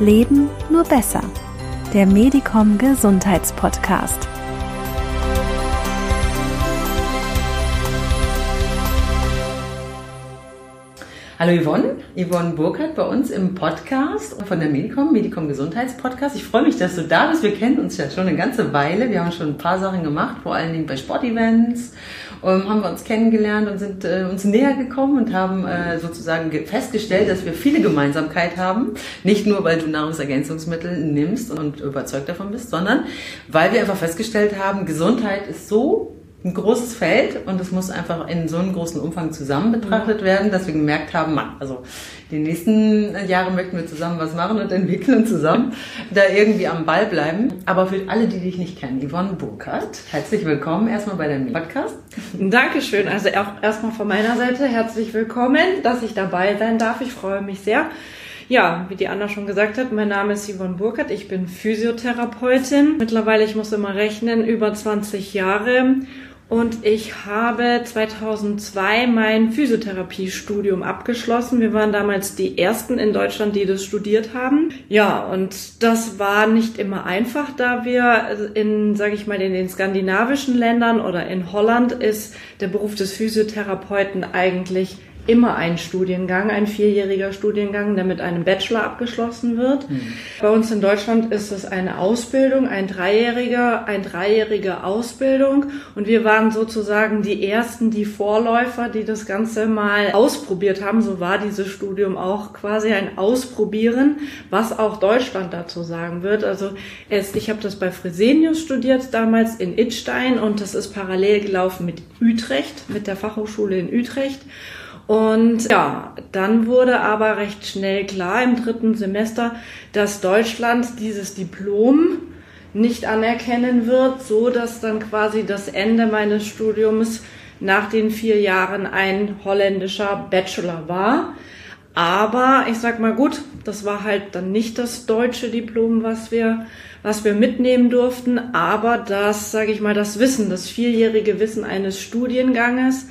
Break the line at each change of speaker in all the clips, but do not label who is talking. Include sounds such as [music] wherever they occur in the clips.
Leben nur besser. Der Medicom Gesundheitspodcast.
Hallo Yvonne, Yvonne Burkhardt bei uns im Podcast von der Medicom, Medicom Gesundheitspodcast. Ich freue mich, dass du da bist. Wir kennen uns ja schon eine ganze Weile. Wir haben schon ein paar Sachen gemacht, vor allen Dingen bei Sportevents. Ähm, haben wir uns kennengelernt und sind äh, uns näher gekommen und haben äh, sozusagen festgestellt, dass wir viele Gemeinsamkeit haben. Nicht nur, weil du Nahrungsergänzungsmittel nimmst und überzeugt davon bist, sondern weil wir einfach festgestellt haben, Gesundheit ist so ein großes Feld und es muss einfach in so einem großen Umfang zusammen betrachtet werden, dass wir gemerkt haben, Mann, also die nächsten Jahre möchten wir zusammen was machen und entwickeln und zusammen da irgendwie am Ball bleiben. Aber für alle, die dich nicht kennen, Yvonne Burkhardt, herzlich willkommen erstmal bei deinem Podcast.
Dankeschön. Also auch erstmal von meiner Seite herzlich willkommen, dass ich dabei sein darf. Ich freue mich sehr. Ja, wie die Anna schon gesagt hat, mein Name ist Yvonne Burkhardt. Ich bin Physiotherapeutin. Mittlerweile, ich muss immer rechnen, über 20 Jahre und ich habe 2002 mein Physiotherapiestudium abgeschlossen. Wir waren damals die ersten in Deutschland, die das studiert haben. Ja, und das war nicht immer einfach, da wir in, sage ich mal, in den skandinavischen Ländern oder in Holland ist der Beruf des Physiotherapeuten eigentlich immer ein Studiengang, ein vierjähriger Studiengang, der mit einem Bachelor abgeschlossen wird. Mhm. Bei uns in Deutschland ist es eine Ausbildung, ein dreijähriger, ein dreijährige Ausbildung. Und wir waren sozusagen die ersten, die Vorläufer, die das Ganze mal ausprobiert haben. So war dieses Studium auch quasi ein Ausprobieren, was auch Deutschland dazu sagen wird. Also es, ich habe das bei Fresenius studiert damals in Idstein und das ist parallel gelaufen mit Utrecht, mit der Fachhochschule in Utrecht. Und ja, dann wurde aber recht schnell klar im dritten Semester, dass Deutschland dieses Diplom nicht anerkennen wird, so dass dann quasi das Ende meines Studiums nach den vier Jahren ein holländischer Bachelor war. Aber ich sag mal gut, das war halt dann nicht das deutsche Diplom, was wir, was wir mitnehmen durften, aber das, sage ich mal, das Wissen, das vierjährige Wissen eines Studienganges,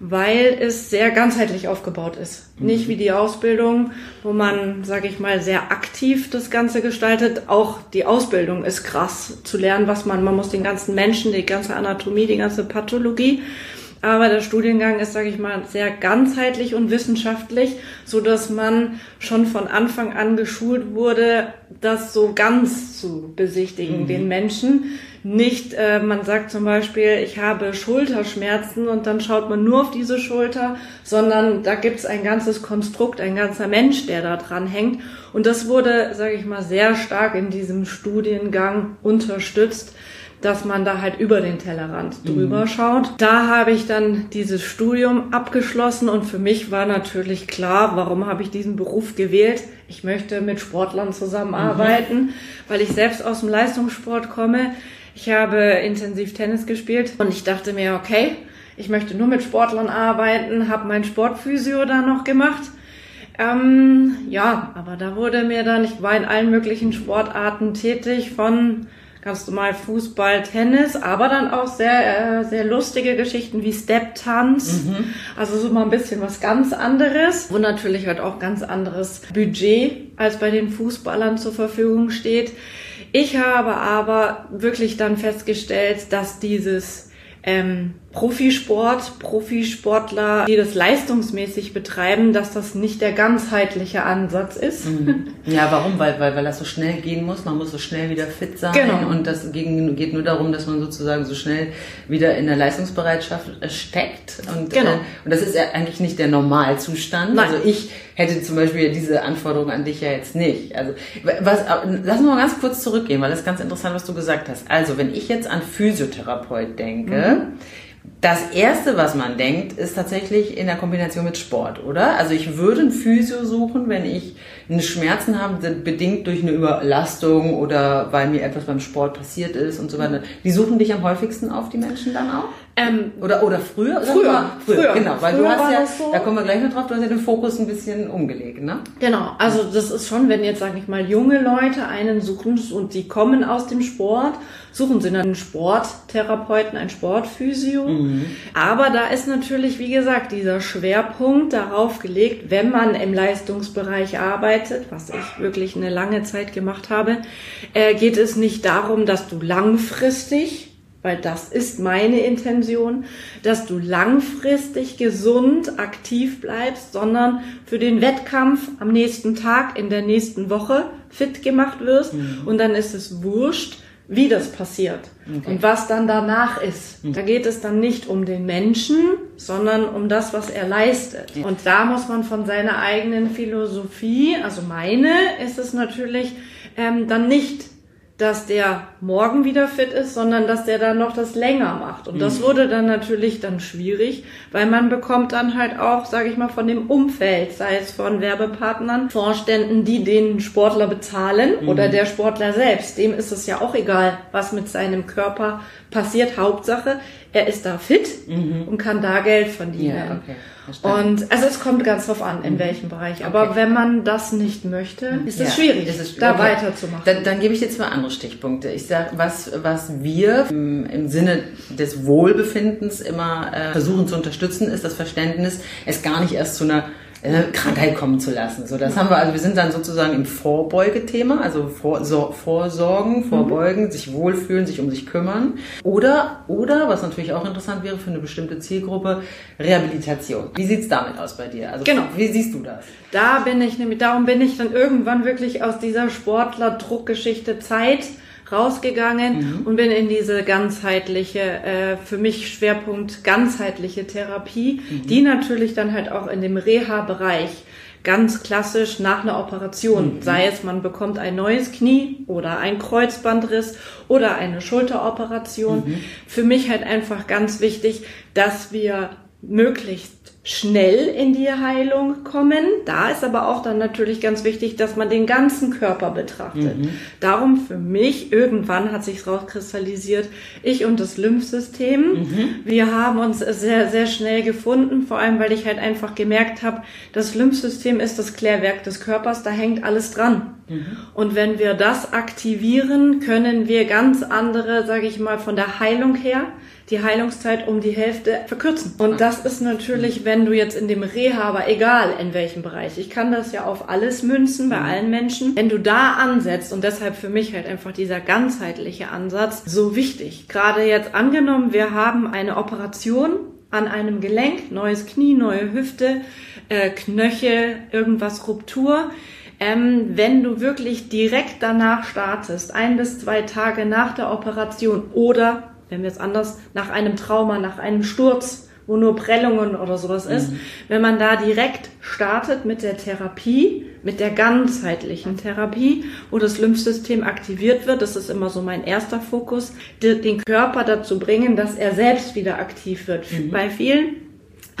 weil es sehr ganzheitlich aufgebaut ist. Mhm. Nicht wie die Ausbildung, wo man, sage ich mal, sehr aktiv das Ganze gestaltet. Auch die Ausbildung ist krass zu lernen, was man, man muss den ganzen Menschen, die ganze Anatomie, die ganze Pathologie. Aber der Studiengang ist, sage ich mal, sehr ganzheitlich und wissenschaftlich, so dass man schon von Anfang an geschult wurde, das so ganz zu besichtigen, mhm. den Menschen nicht, äh, man sagt zum Beispiel, ich habe Schulterschmerzen und dann schaut man nur auf diese Schulter, sondern da gibt's ein ganzes Konstrukt, ein ganzer Mensch, der da dran hängt. Und das wurde, sage ich mal, sehr stark in diesem Studiengang unterstützt dass man da halt über den Tellerrand mhm. drüber mhm. schaut. Da habe ich dann dieses Studium abgeschlossen und für mich war natürlich klar, warum habe ich diesen Beruf gewählt? Ich möchte mit Sportlern zusammenarbeiten, mhm. weil ich selbst aus dem Leistungssport komme. Ich habe intensiv Tennis gespielt und ich dachte mir, okay, ich möchte nur mit Sportlern arbeiten, habe mein Sportphysio da noch gemacht. Ähm, ja, aber da wurde mir dann, ich war in allen möglichen Sportarten tätig, von ganz normal Fußball, Tennis, aber dann auch sehr, äh, sehr lustige Geschichten wie Step-Tanz. Mhm. Also so mal ein bisschen was ganz anderes, wo natürlich halt auch ganz anderes Budget als bei den Fußballern zur Verfügung steht. Ich habe aber wirklich dann festgestellt, dass dieses ähm, Profisport, Profisportler, die das leistungsmäßig betreiben, dass das nicht der ganzheitliche Ansatz ist. Mhm.
Ja, warum? Weil, weil, weil das so schnell gehen muss. Man muss so schnell wieder fit sein. Genau. Und das geht nur darum, dass man sozusagen so schnell wieder in der Leistungsbereitschaft äh, steckt. Und, genau. Äh, und das ist ja eigentlich nicht der Normalzustand. Nein. Also ich hätte zum Beispiel diese Anforderung an dich ja jetzt nicht. Also was, lass uns mal ganz kurz zurückgehen, weil das ist ganz interessant, was du gesagt hast. Also wenn ich jetzt an Physiotherapeut denke, mhm das erste, was man denkt, ist tatsächlich in der Kombination mit Sport, oder? Also ich würde ein Physio suchen, wenn ich eine Schmerzen habe, bedingt durch eine Überlastung oder weil mir etwas beim Sport passiert ist und so weiter. Die suchen dich am häufigsten auf, die Menschen dann auch? Ähm, oder, oder früher?
Früher,
früher, früher, genau, weil früher du hast ja, so. da kommen wir gleich noch drauf, du hast ja den Fokus ein bisschen umgelegt, ne?
Genau, also das ist schon, wenn jetzt, sage ich mal, junge Leute einen suchen und die kommen aus dem Sport, suchen sie einen Sporttherapeuten, einen Sportphysio.
Mhm.
Aber da ist natürlich, wie gesagt, dieser Schwerpunkt darauf gelegt, wenn man im Leistungsbereich arbeitet, was ich wirklich eine lange Zeit gemacht habe, äh, geht es nicht darum, dass du langfristig weil das ist meine Intention, dass du langfristig gesund aktiv bleibst, sondern für den Wettkampf am nächsten Tag, in der nächsten Woche fit gemacht wirst. Mhm. Und dann ist es wurscht, wie das passiert okay. und was dann danach ist. Mhm. Da geht es dann nicht um den Menschen, sondern um das, was er leistet. Ja. Und da muss man von seiner eigenen Philosophie, also meine, ist es natürlich ähm, dann nicht dass der morgen wieder fit ist, sondern dass der dann noch das länger macht. Und das mhm. wurde dann natürlich dann schwierig, weil man bekommt dann halt auch, sage ich mal, von dem Umfeld, sei es von Werbepartnern, Vorständen, die den Sportler bezahlen mhm. oder der Sportler selbst, dem ist es ja auch egal, was mit seinem Körper passiert. Hauptsache, er ist da fit mhm. und kann da Geld verdienen. Ja, okay. Und also es kommt ganz drauf an, in mhm. welchem Bereich. Aber okay. wenn man das nicht möchte, mhm. ist es ja, schwierig, ist da okay. weiterzumachen.
Dann, dann gebe ich dir zwei andere Stichpunkte. Ich sage, was, was wir im, im Sinne des Wohlbefindens immer äh, versuchen zu unterstützen, ist das Verständnis, es gar nicht erst zu einer äh, Krankheit kommen zu lassen. So, das haben wir, also wir sind dann sozusagen im Vorbeugethema, also vor, so, Vorsorgen, Vorbeugen, mhm. sich wohlfühlen, sich um sich kümmern. Oder, oder, was natürlich auch interessant wäre für eine bestimmte Zielgruppe, Rehabilitation. Wie sieht's damit aus bei dir? Also, genau. Wie siehst du das?
Da bin ich nämlich, darum bin ich dann irgendwann wirklich aus dieser Sportler-Druckgeschichte Zeit rausgegangen mhm. und bin in diese ganzheitliche, äh, für mich Schwerpunkt ganzheitliche Therapie, mhm. die natürlich dann halt auch in dem Reha-Bereich ganz klassisch nach einer Operation, mhm. sei es man bekommt ein neues Knie oder ein Kreuzbandriss oder eine Schulteroperation. Mhm. Für mich halt einfach ganz wichtig, dass wir möglichst schnell in die Heilung kommen. Da ist aber auch dann natürlich ganz wichtig, dass man den ganzen Körper betrachtet. Mhm. Darum für mich, irgendwann hat sich rauskristallisiert, ich und das Lymphsystem. Mhm. Wir haben uns sehr, sehr schnell gefunden, vor allem weil ich halt einfach gemerkt habe, das Lymphsystem ist das Klärwerk des Körpers, da hängt alles dran. Mhm. Und wenn wir das aktivieren, können wir ganz andere, sage ich mal, von der Heilung her, die Heilungszeit um die Hälfte verkürzen. Und das ist natürlich, wenn du jetzt in dem Rehaber, egal in welchem Bereich, ich kann das ja auf alles münzen, bei mhm. allen Menschen, wenn du da ansetzt und deshalb für mich halt einfach dieser ganzheitliche Ansatz so wichtig. Gerade jetzt angenommen, wir haben eine Operation an einem Gelenk, neues Knie, neue Hüfte, äh, Knöchel, irgendwas Ruptur. Ähm, wenn du wirklich direkt danach startest, ein bis zwei Tage nach der Operation oder wenn wir es anders, nach einem Trauma, nach einem Sturz, wo nur Prellungen oder sowas ist, mhm. wenn man da direkt startet mit der Therapie, mit der ganzheitlichen Therapie, wo das Lymphsystem aktiviert wird, das ist immer so mein erster Fokus, den Körper dazu bringen, dass er selbst wieder aktiv wird. Mhm. Bei vielen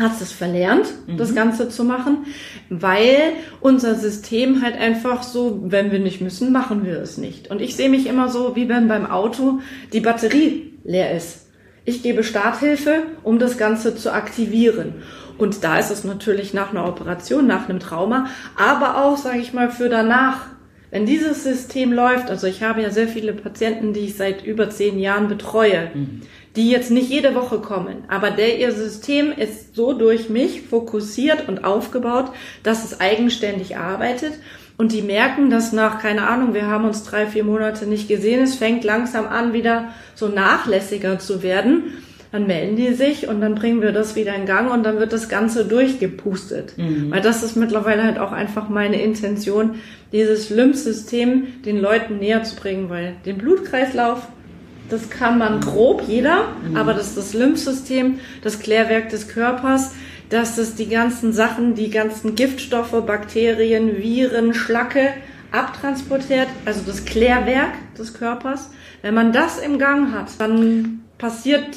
hat es verlernt, mhm. das Ganze zu machen, weil unser System halt einfach so, wenn wir nicht müssen, machen wir es nicht. Und ich sehe mich immer so, wie wenn beim Auto die Batterie leer ist. Ich gebe Starthilfe, um das Ganze zu aktivieren. Und da ist es natürlich nach einer Operation, nach einem Trauma, aber auch, sage ich mal, für danach. Wenn dieses System läuft, also ich habe ja sehr viele Patienten, die ich seit über zehn Jahren betreue, mhm. Die jetzt nicht jede Woche kommen, aber der ihr System ist so durch mich fokussiert und aufgebaut, dass es eigenständig arbeitet und die merken, dass nach, keine Ahnung, wir haben uns drei, vier Monate nicht gesehen, es fängt langsam an, wieder so nachlässiger zu werden. Dann melden die sich und dann bringen wir das wieder in Gang und dann wird das Ganze durchgepustet. Mhm. Weil das ist mittlerweile halt auch einfach meine Intention, dieses Lymphsystem den Leuten näher zu bringen, weil den Blutkreislauf, das kann man grob jeder, mhm. aber das ist das Lymphsystem, das Klärwerk des Körpers, dass es die ganzen Sachen, die ganzen Giftstoffe, Bakterien, Viren, Schlacke abtransportiert, also das Klärwerk des Körpers. Wenn man das im Gang hat, dann passiert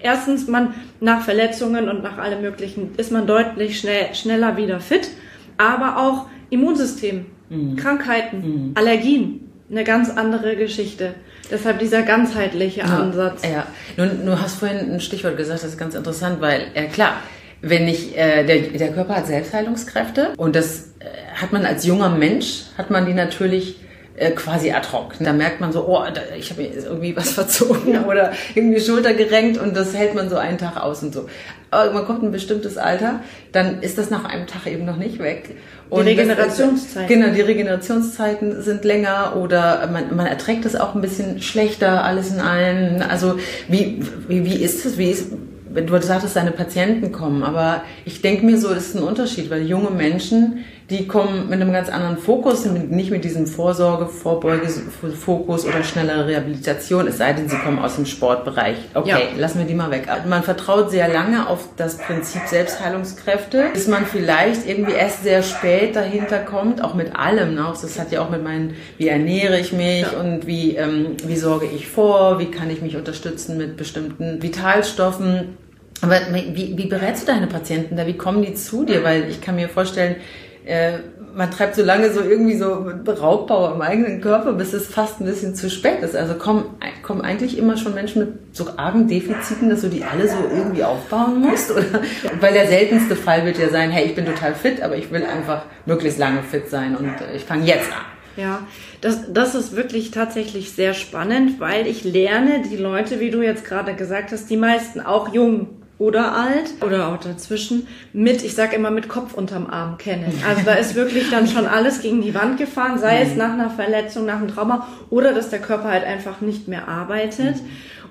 erstens man nach Verletzungen und nach allem möglichen ist man deutlich schnell, schneller wieder fit, aber auch Immunsystem, mhm. Krankheiten, mhm. Allergien, eine ganz andere Geschichte. Deshalb dieser ganzheitliche Ansatz.
Ja, nun, du hast vorhin ein Stichwort gesagt, das ist ganz interessant, weil, ja klar, wenn ich, äh, der, der Körper hat Selbstheilungskräfte und das äh, hat man als junger Mensch, hat man die natürlich äh, quasi ad hoc. Da merkt man so, oh, da, ich habe irgendwie was [laughs] verzogen oder irgendwie Schulter gerenkt und das hält man so einen Tag aus und so. Aber man kommt ein bestimmtes Alter, dann ist das nach einem Tag eben noch nicht weg.
Und die Regenerationszeiten.
genau, die Regenerationszeiten sind länger oder man, man erträgt es auch ein bisschen schlechter, alles in allen. Also wie, wie, wie ist es? Wie ist, wenn du sagtest, deine Patienten kommen, aber ich denke mir so, ist ein Unterschied, weil junge Menschen, die kommen mit einem ganz anderen Fokus, nicht mit diesem Vorsorge, Vorbeuge-Fokus oder schneller Rehabilitation, es sei denn, sie kommen aus dem Sportbereich. Okay, ja. lassen wir die mal weg. Man vertraut sehr lange auf das Prinzip Selbstheilungskräfte, bis man vielleicht irgendwie erst sehr spät dahinter kommt, auch mit allem. Ne? Das hat ja auch mit meinen, wie ernähre ich mich ja. und wie, ähm, wie sorge ich vor, wie kann ich mich unterstützen mit bestimmten Vitalstoffen. Aber wie, wie berätst du deine Patienten da? Wie kommen die zu dir? Weil ich kann mir vorstellen, äh, man treibt so lange so irgendwie so Raubbau im eigenen Körper, bis es fast ein bisschen zu spät ist. Also kommen, kommen eigentlich immer schon Menschen mit so argen Defiziten, dass du die alle so irgendwie aufbauen musst? Oder? Weil der seltenste Fall wird ja sein, hey, ich bin total fit, aber ich will einfach möglichst lange fit sein und äh, ich fange jetzt an.
Ja, das, das ist wirklich tatsächlich sehr spannend, weil ich lerne die Leute, wie du jetzt gerade gesagt hast, die meisten auch jung oder alt oder auch dazwischen mit, ich sage immer mit Kopf unterm Arm kennen. Also da ist wirklich dann schon alles gegen die Wand gefahren, sei es nach einer Verletzung, nach einem Trauma oder dass der Körper halt einfach nicht mehr arbeitet.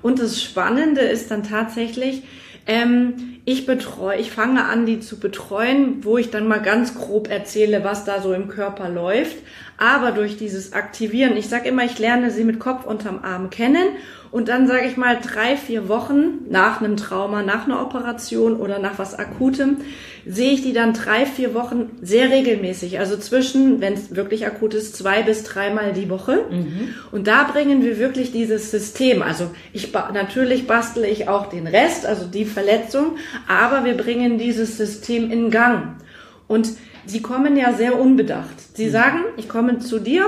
Und das Spannende ist dann tatsächlich, ähm, ich betreue, ich fange an, die zu betreuen, wo ich dann mal ganz grob erzähle, was da so im Körper läuft. Aber durch dieses Aktivieren, ich sage immer, ich lerne sie mit Kopf unterm Arm kennen und dann sage ich mal drei, vier Wochen nach einem Trauma, nach einer Operation oder nach was Akutem, sehe ich die dann drei, vier Wochen sehr regelmäßig. Also zwischen, wenn es wirklich akut ist, zwei bis dreimal die Woche. Mhm. Und da bringen wir wirklich dieses System. Also ich natürlich bastle ich auch den Rest, also die Verletzung, aber wir bringen dieses System in Gang. Und sie kommen ja sehr unbedacht. Sie mhm. sagen, ich komme zu dir,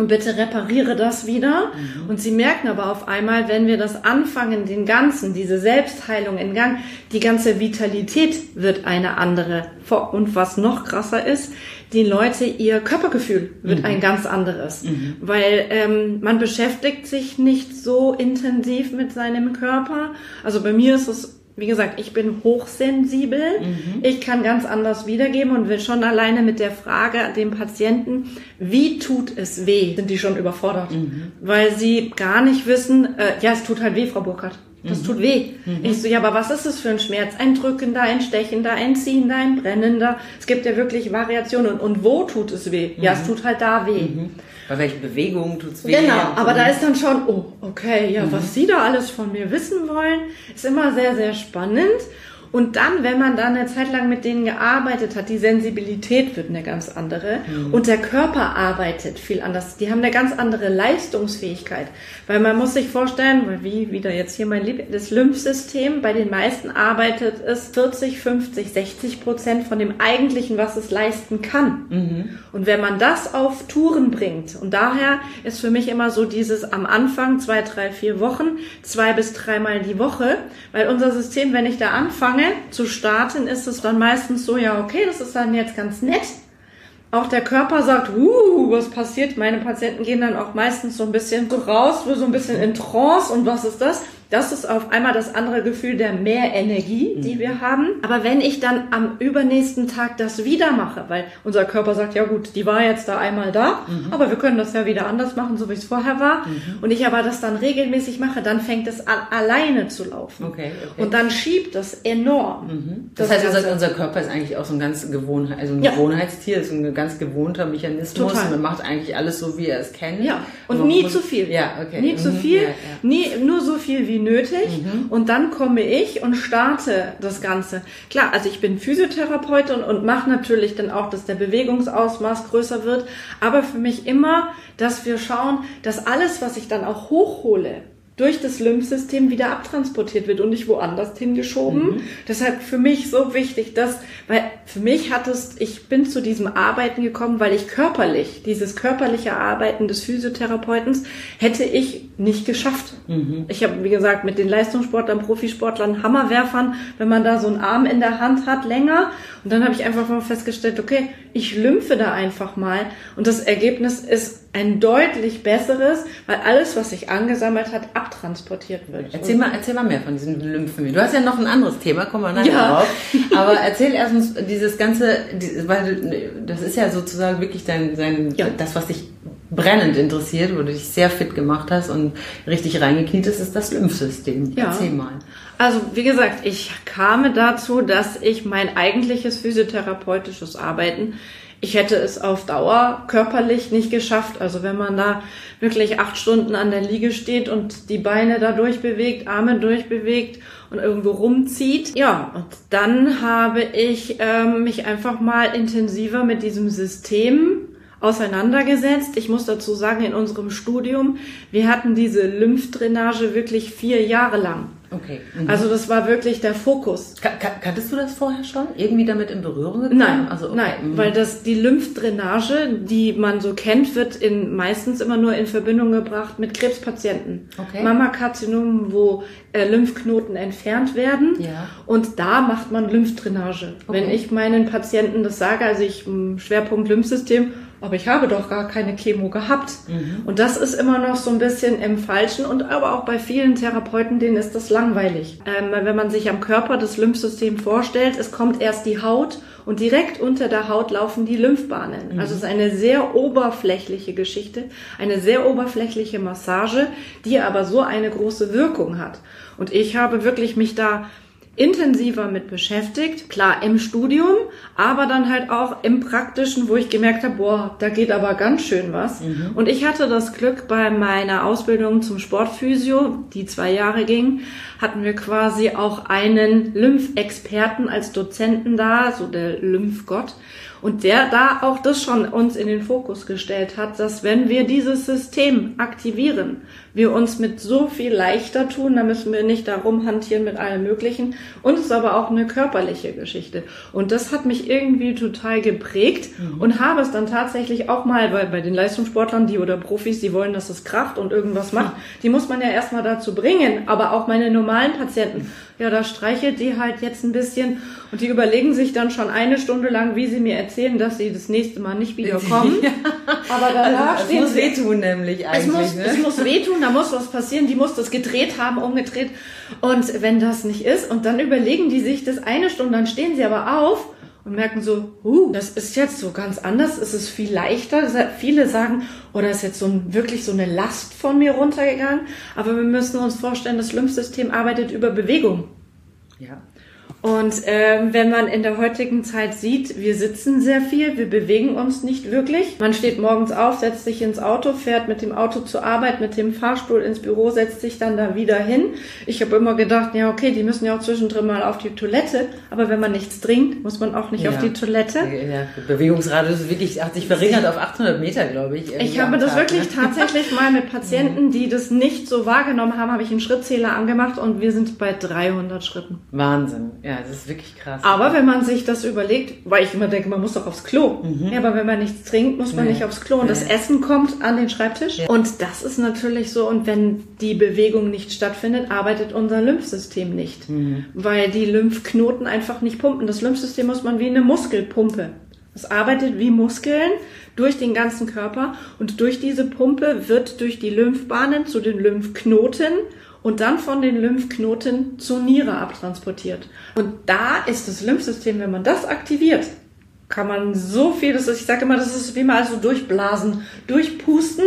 und bitte repariere das wieder. Mhm. Und sie merken aber auf einmal, wenn wir das anfangen, den ganzen, diese Selbstheilung in Gang, die ganze Vitalität wird eine andere. Und was noch krasser ist, die Leute, ihr Körpergefühl wird mhm. ein ganz anderes. Mhm. Weil ähm, man beschäftigt sich nicht so intensiv mit seinem Körper. Also bei mir ist es wie gesagt, ich bin hochsensibel. Mhm. Ich kann ganz anders wiedergeben und will schon alleine mit der Frage dem Patienten, wie tut es weh, sind die schon überfordert. Mhm. Weil sie gar nicht wissen, äh, ja, es tut halt weh, Frau Burkhardt. Das mhm. tut weh. Mhm. Ich so, ja, aber was ist das für ein Schmerz? Ein drückender, ein stechender, ein ziehender, ein brennender. Es gibt ja wirklich Variationen. Und wo tut es weh? Ja, es mhm. tut halt da weh.
Mhm. Bei welchen Bewegungen tut's weh?
Genau, aber da ist dann schon, oh, okay, ja, mhm. was Sie da alles von mir wissen wollen, ist immer sehr, sehr spannend. Und dann, wenn man dann eine Zeit lang mit denen gearbeitet hat, die Sensibilität wird eine ganz andere mhm. und der Körper arbeitet viel anders. Die haben eine ganz andere Leistungsfähigkeit, weil man muss sich vorstellen, weil wie wieder jetzt hier mein Lieb das Lymphsystem, bei den meisten arbeitet es 40, 50, 60 Prozent von dem eigentlichen, was es leisten kann. Mhm. Und wenn man das auf Touren bringt und daher ist für mich immer so dieses am Anfang zwei, drei, vier Wochen, zwei bis dreimal die Woche, weil unser System, wenn ich da anfange anfange zu starten, ist es dann meistens so, ja, okay, das ist dann jetzt ganz nett. Auch der Körper sagt, uh, was passiert? Meine Patienten gehen dann auch meistens so ein bisschen so raus, so ein bisschen in Trance und was ist das? Das ist auf einmal das andere Gefühl der Mehrenergie, die mhm. wir haben. Aber wenn ich dann am übernächsten Tag das wieder mache, weil unser Körper sagt, ja gut, die war jetzt da einmal da, mhm. aber wir können das ja wieder anders machen, so wie es vorher war. Mhm. Und ich aber das dann regelmäßig mache, dann fängt es an, alleine zu laufen. Okay, okay. Und dann schiebt das enorm.
Mhm. Das, das, heißt, unser, unser, Körper ist eigentlich auch so ein ganz Gewohnheit, also ein ja. Gewohnheitstier, ist ein ganz gewohnter Mechanismus. Total. Man macht eigentlich alles so, wie er es kennt.
Ja. Und nie zu viel. Ja, okay. Nie zu mhm. viel. Ja, ja. Nie, nur so viel wie nötig. Mhm. Und dann komme ich und starte das Ganze. Klar, also ich bin Physiotherapeutin und mache natürlich dann auch, dass der Bewegungsausmaß größer wird. Aber für mich immer, dass wir schauen, dass alles, was ich dann auch hochhole, durch das Lymphsystem wieder abtransportiert wird und nicht woanders hingeschoben. Mhm. Deshalb für mich so wichtig, dass, weil für mich hat es, ich bin zu diesem Arbeiten gekommen, weil ich körperlich, dieses körperliche Arbeiten des Physiotherapeutens hätte ich nicht geschafft. Mhm. Ich habe, wie gesagt, mit den Leistungssportlern, Profisportlern, Hammerwerfern, wenn man da so einen Arm in der Hand hat, länger. Und dann habe ich einfach mal festgestellt, okay, ich lymphe da einfach mal. Und das Ergebnis ist ein deutlich besseres, weil alles, was sich angesammelt hat, abtransportiert wird.
Erzähl mal, erzähl mal mehr von diesen Lymphen. Du hast ja noch ein anderes Thema, kommen wir nachher
Ja.
drauf. [laughs] Aber erzähl erst uns dieses ganze, weil das ist ja sozusagen wirklich dein, dein
Ja.
das, was dich brennend interessiert, wo du dich sehr fit gemacht hast und richtig reingekniet hast, ist das Lymphsystem.
Ja.
Erzähl mal.
Also wie gesagt, ich kam dazu, dass ich mein eigentliches physiotherapeutisches Arbeiten, ich hätte es auf Dauer körperlich nicht geschafft. Also wenn man da wirklich acht Stunden an der Liege steht und die Beine da durchbewegt, Arme durchbewegt und irgendwo rumzieht. Ja, und dann habe ich ähm, mich einfach mal intensiver mit diesem System auseinandergesetzt. Ich muss dazu sagen, in unserem Studium, wir hatten diese Lymphdrainage wirklich vier Jahre lang.
Okay.
Also das war wirklich der Fokus.
Ka ka kanntest du das vorher schon? Irgendwie damit in Berührung gekommen?
Nein,
also, okay.
nein,
mhm.
weil das die Lymphdrainage, die man so kennt, wird in meistens immer nur in Verbindung gebracht mit Krebspatienten.
Okay.
Mammakarzinomen, wo äh, Lymphknoten entfernt werden.
Ja.
Und da macht man Lymphdrainage.
Okay.
Wenn ich meinen Patienten das sage, also ich Schwerpunkt Lymphsystem, aber ich habe doch gar keine Chemo gehabt.
Mhm.
Und das ist immer noch so ein bisschen im Falschen und aber auch bei vielen Therapeuten, denen ist das langweilig. Ähm, wenn man sich am Körper das Lymphsystem vorstellt, es kommt erst die Haut und direkt unter der Haut laufen die Lymphbahnen. Also es ist eine sehr oberflächliche Geschichte, eine sehr oberflächliche Massage, die aber so eine große Wirkung hat. Und ich habe wirklich mich da intensiver mit beschäftigt, klar im Studium, aber dann halt auch im praktischen, wo ich gemerkt habe, boah, da geht aber ganz schön was. Und ich hatte das Glück bei meiner Ausbildung zum Sportphysio, die zwei Jahre ging, hatten wir quasi auch einen Lymphexperten als Dozenten da, so der Lymphgott. Und der da auch das schon uns in den Fokus gestellt hat, dass wenn wir dieses System aktivieren, wir uns mit so viel leichter tun, da müssen wir nicht darum hantieren mit allem Möglichen. Und es ist aber auch eine körperliche Geschichte. Und das hat mich irgendwie total geprägt und habe es dann tatsächlich auch mal bei, bei den Leistungssportlern, die oder Profis, die wollen, dass es Kraft und irgendwas macht, die muss man ja erstmal dazu bringen. Aber auch meine normalen Patienten, ja, da streichelt die halt jetzt ein bisschen und die überlegen sich dann schon eine Stunde lang, wie sie mir erzählen, dass sie das nächste Mal nicht wieder kommen. Aber danach
also, es
stehen
muss wehtun nämlich
es
eigentlich.
muss,
ne?
es muss wehtun, da muss was passieren, die muss das gedreht haben, umgedreht. Und wenn das nicht ist, und dann überlegen die sich das eine Stunde, dann stehen sie aber auf und merken so, uh, das ist jetzt so ganz anders, es ist viel leichter. Viele sagen, oder ist jetzt so ein, wirklich so eine Last von mir runtergegangen. Aber wir müssen uns vorstellen, das Lymphsystem arbeitet über Bewegung.
ja.
Und ähm, wenn man in der heutigen Zeit sieht, wir sitzen sehr viel, wir bewegen uns nicht wirklich. Man steht morgens auf, setzt sich ins Auto, fährt mit dem Auto zur Arbeit, mit dem Fahrstuhl ins Büro, setzt sich dann da wieder hin. Ich habe immer gedacht, ja okay, die müssen ja auch zwischendrin mal auf die Toilette, aber wenn man nichts trinkt, muss man auch nicht
Ja.
auf die Toilette.
Ja, Bewegungsradius ist wirklich, hat sich verringert auf 800 Meter, glaube ich.
Ich habe das
Tag,
wirklich
ne?
tatsächlich [laughs] mal mit Patienten, die das nicht so wahrgenommen haben, habe ich einen Schrittzähler angemacht und wir sind bei 300 Schritten.
Wahnsinn. Ja, das ist wirklich krass.
Aber wenn man sich das überlegt, weil ich immer denke, man muss doch aufs Klo. Ja, aber wenn man nichts trinkt, muss man
Nee.
nicht aufs Klo. Und das
Nee.
Essen kommt an den Schreibtisch. Und das ist natürlich so. Und wenn die Bewegung nicht stattfindet, arbeitet unser Lymphsystem nicht. Weil die Lymphknoten einfach nicht pumpen. Das Lymphsystem muss man wie eine Muskelpumpe. Es arbeitet wie Muskeln durch den ganzen Körper und durch diese Pumpe wird durch die Lymphbahnen zu den Lymphknoten und dann von den Lymphknoten zur Niere abtransportiert. Und da ist das Lymphsystem, wenn man das aktiviert, kann man so viel, das ist, ich sage immer, das ist wie mal so durchblasen, durchpusten,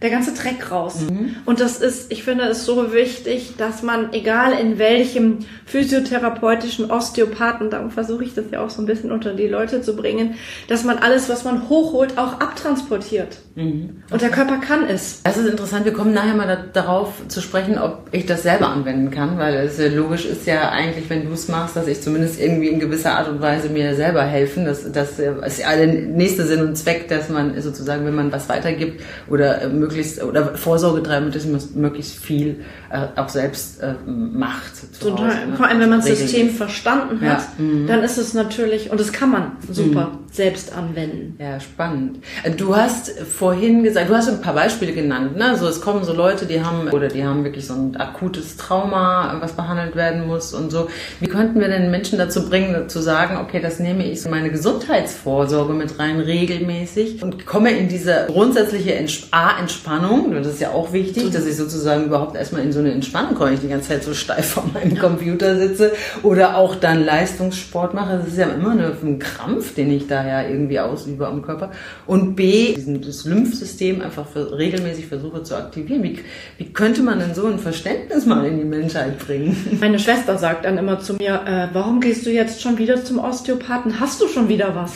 der ganze Dreck raus. Und das ist, ich finde es so wichtig, dass man, egal in welchem physiotherapeutischen Osteopathen, darum versuche ich das ja auch so ein bisschen unter die Leute zu bringen, dass man alles, was man hochholt, auch abtransportiert. Und der Körper kann es.
Das ist interessant. Wir kommen nachher mal da, darauf zu sprechen, ob ich das selber anwenden kann, weil es logisch ist ja eigentlich, wenn du es machst, dass ich zumindest irgendwie in gewisser Art und Weise mir selber helfen. Das, das ist ja der nächste Sinn und Zweck, dass man sozusagen, wenn man was weitergibt oder möglichst oder Vorsorge treiben, dass man möglichst viel äh, auch selbst äh, macht.
Total.
Hause, ne?
Vor allem, wenn man das
Regelmäßig.
System verstanden hat,
Ja. Mhm.
dann ist es natürlich, und das kann man super. selbst anwenden.
Ja, spannend. Du hast vorhin gesagt, du hast ein paar Beispiele genannt, ne? So, es kommen so Leute, die haben, oder die haben wirklich so ein akutes Trauma, was behandelt werden muss und so. Wie könnten wir denn Menschen dazu bringen, zu sagen, okay, das nehme ich in meine Gesundheitsvorsorge mit rein, regelmäßig und komme in diese grundsätzliche A-Entspannung, das ist ja auch wichtig, dass ich sozusagen überhaupt erstmal in so eine Entspannung komme, ich die ganze Zeit so steif vor meinem Computer sitze oder auch dann Leistungssport mache. Das ist ja immer ein Krampf, den ich da ja irgendwie ausübe am Körper. Und B, das Lymphsystem einfach für, regelmäßig versuche zu aktivieren. Wie, wie könnte man denn so ein Verständnis mal in die Menschheit bringen? [laughs]
Meine Schwester sagt dann immer zu mir, äh, warum gehst du jetzt schon wieder zum Osteopathen? Hast du schon wieder was?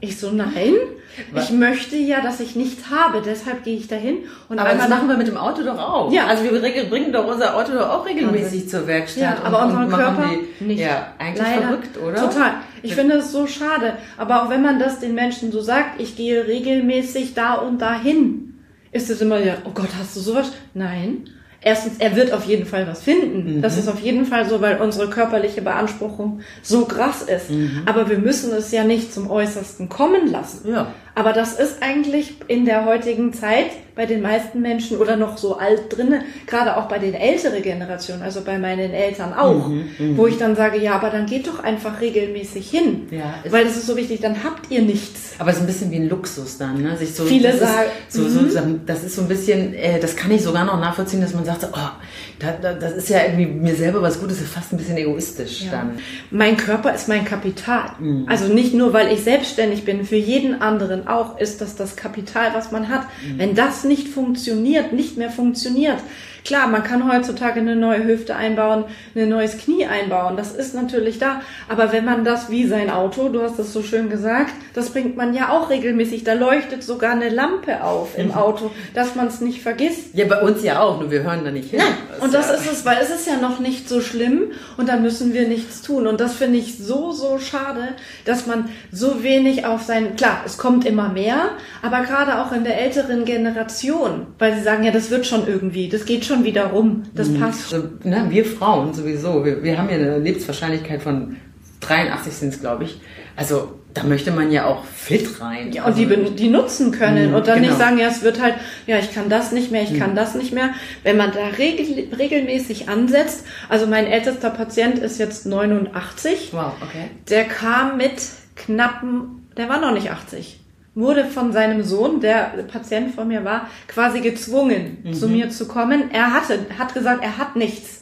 Ich so, nein. Ich möchte ja, dass ich nichts habe, deshalb gehe ich dahin.
Und aber das machen wir mit dem Auto doch auch. Ja. Also wir bringen doch unser Auto doch auch regelmäßig ja. zur Werkstatt.
Ja, aber und, unseren Körper
die, nicht. Ja, eigentlich Leider. verrückt, oder?
Total. Ich finde es so schade. Aber auch wenn man das den Menschen so sagt, ich gehe regelmäßig da und dahin, ist es immer ja, oh Gott, hast du sowas? Nein erstens, er wird auf jeden Fall was finden. Mhm. Das ist auf jeden Fall so, weil unsere körperliche Beanspruchung so krass ist. Mhm. Aber wir müssen es ja nicht zum Äußersten kommen lassen. Ja. Aber das ist eigentlich in der heutigen Zeit bei den meisten Menschen oder noch so alt drinne, gerade auch bei den älteren Generationen, also bei meinen Eltern auch, mhm, mhm, wo ich dann sage, ja, aber dann geht doch einfach regelmäßig hin, ja, weil das ist so wichtig, dann habt ihr nichts.
Aber es ist ein bisschen wie ein Luxus dann, ne? Sich so,
Viele sagen,
so, so, mhm. das ist so ein bisschen, äh, das kann ich sogar noch nachvollziehen, dass man sagt, oh, da, da, das ist ja irgendwie mir selber was Gutes, ist fast ein bisschen egoistisch ja. dann.
Mein Körper ist mein Kapital. Mhm. Also nicht nur, weil ich selbstständig bin, für jeden anderen auch ist das das Kapital, was man hat. Mhm. Wenn das nicht funktioniert, nicht mehr funktioniert, Klar, man kann heutzutage eine neue Hüfte einbauen, ein neues Knie einbauen. Das ist natürlich da. Aber wenn man das wie sein Auto, du hast das so schön gesagt, das bringt man ja auch regelmäßig. Da leuchtet sogar eine Lampe auf im mhm. Auto, dass man es nicht vergisst.
Ja, bei uns ja auch, nur wir hören da nicht hin.
Nein. Und das ja. ist es, weil es ist ja noch nicht so schlimm und da müssen wir nichts tun. Und das finde ich so, so schade, dass man so wenig auf sein, klar, es kommt immer mehr, aber gerade auch in der älteren Generation, weil sie sagen, ja, das wird schon irgendwie, das geht schon wieder rum. Das mhm. passt.
Also, ne, wir Frauen sowieso, wir, wir haben ja eine Lebenswahrscheinlichkeit von 83 sind es, glaube ich. Also da möchte man ja auch fit rein.
Ja,
und
die, die nutzen können mh, und dann genau. nicht sagen, ja, es wird halt, ja, ich kann das nicht mehr, ich mh. kann das nicht mehr. Wenn man da regel, regelmäßig ansetzt, also mein ältester Patient ist jetzt 89.
Wow, okay.
Der kam mit knappen, der war noch nicht 80 wurde von seinem Sohn, der Patient von mir war, quasi gezwungen, mhm. zu mir zu kommen. Er hatte, hat gesagt, er hat nichts.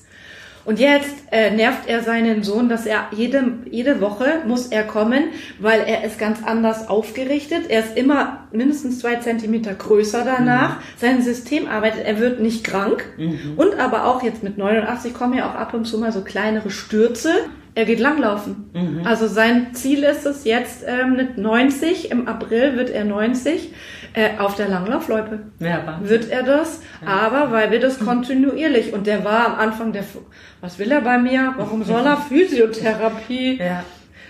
Und jetzt äh, nervt er seinen Sohn, dass er jede, jede Woche muss er kommen, weil er ist ganz anders aufgerichtet. Er ist immer mindestens zwei Zentimeter größer danach. Mhm. Sein System arbeitet, er wird nicht krank. Mhm. Und aber auch jetzt mit 89 kommen ja auch ab und zu mal so kleinere Stürze. Er geht langlaufen. Mhm. Also sein Ziel ist es jetzt ähm, mit 90, im April wird er 90, äh, auf der Langlaufloipe ja, wird er das. Ja. Aber weil wir das kontinuierlich, und der war am Anfang der, was will er bei mir? Warum soll er [laughs] Physiotherapie?
Ja.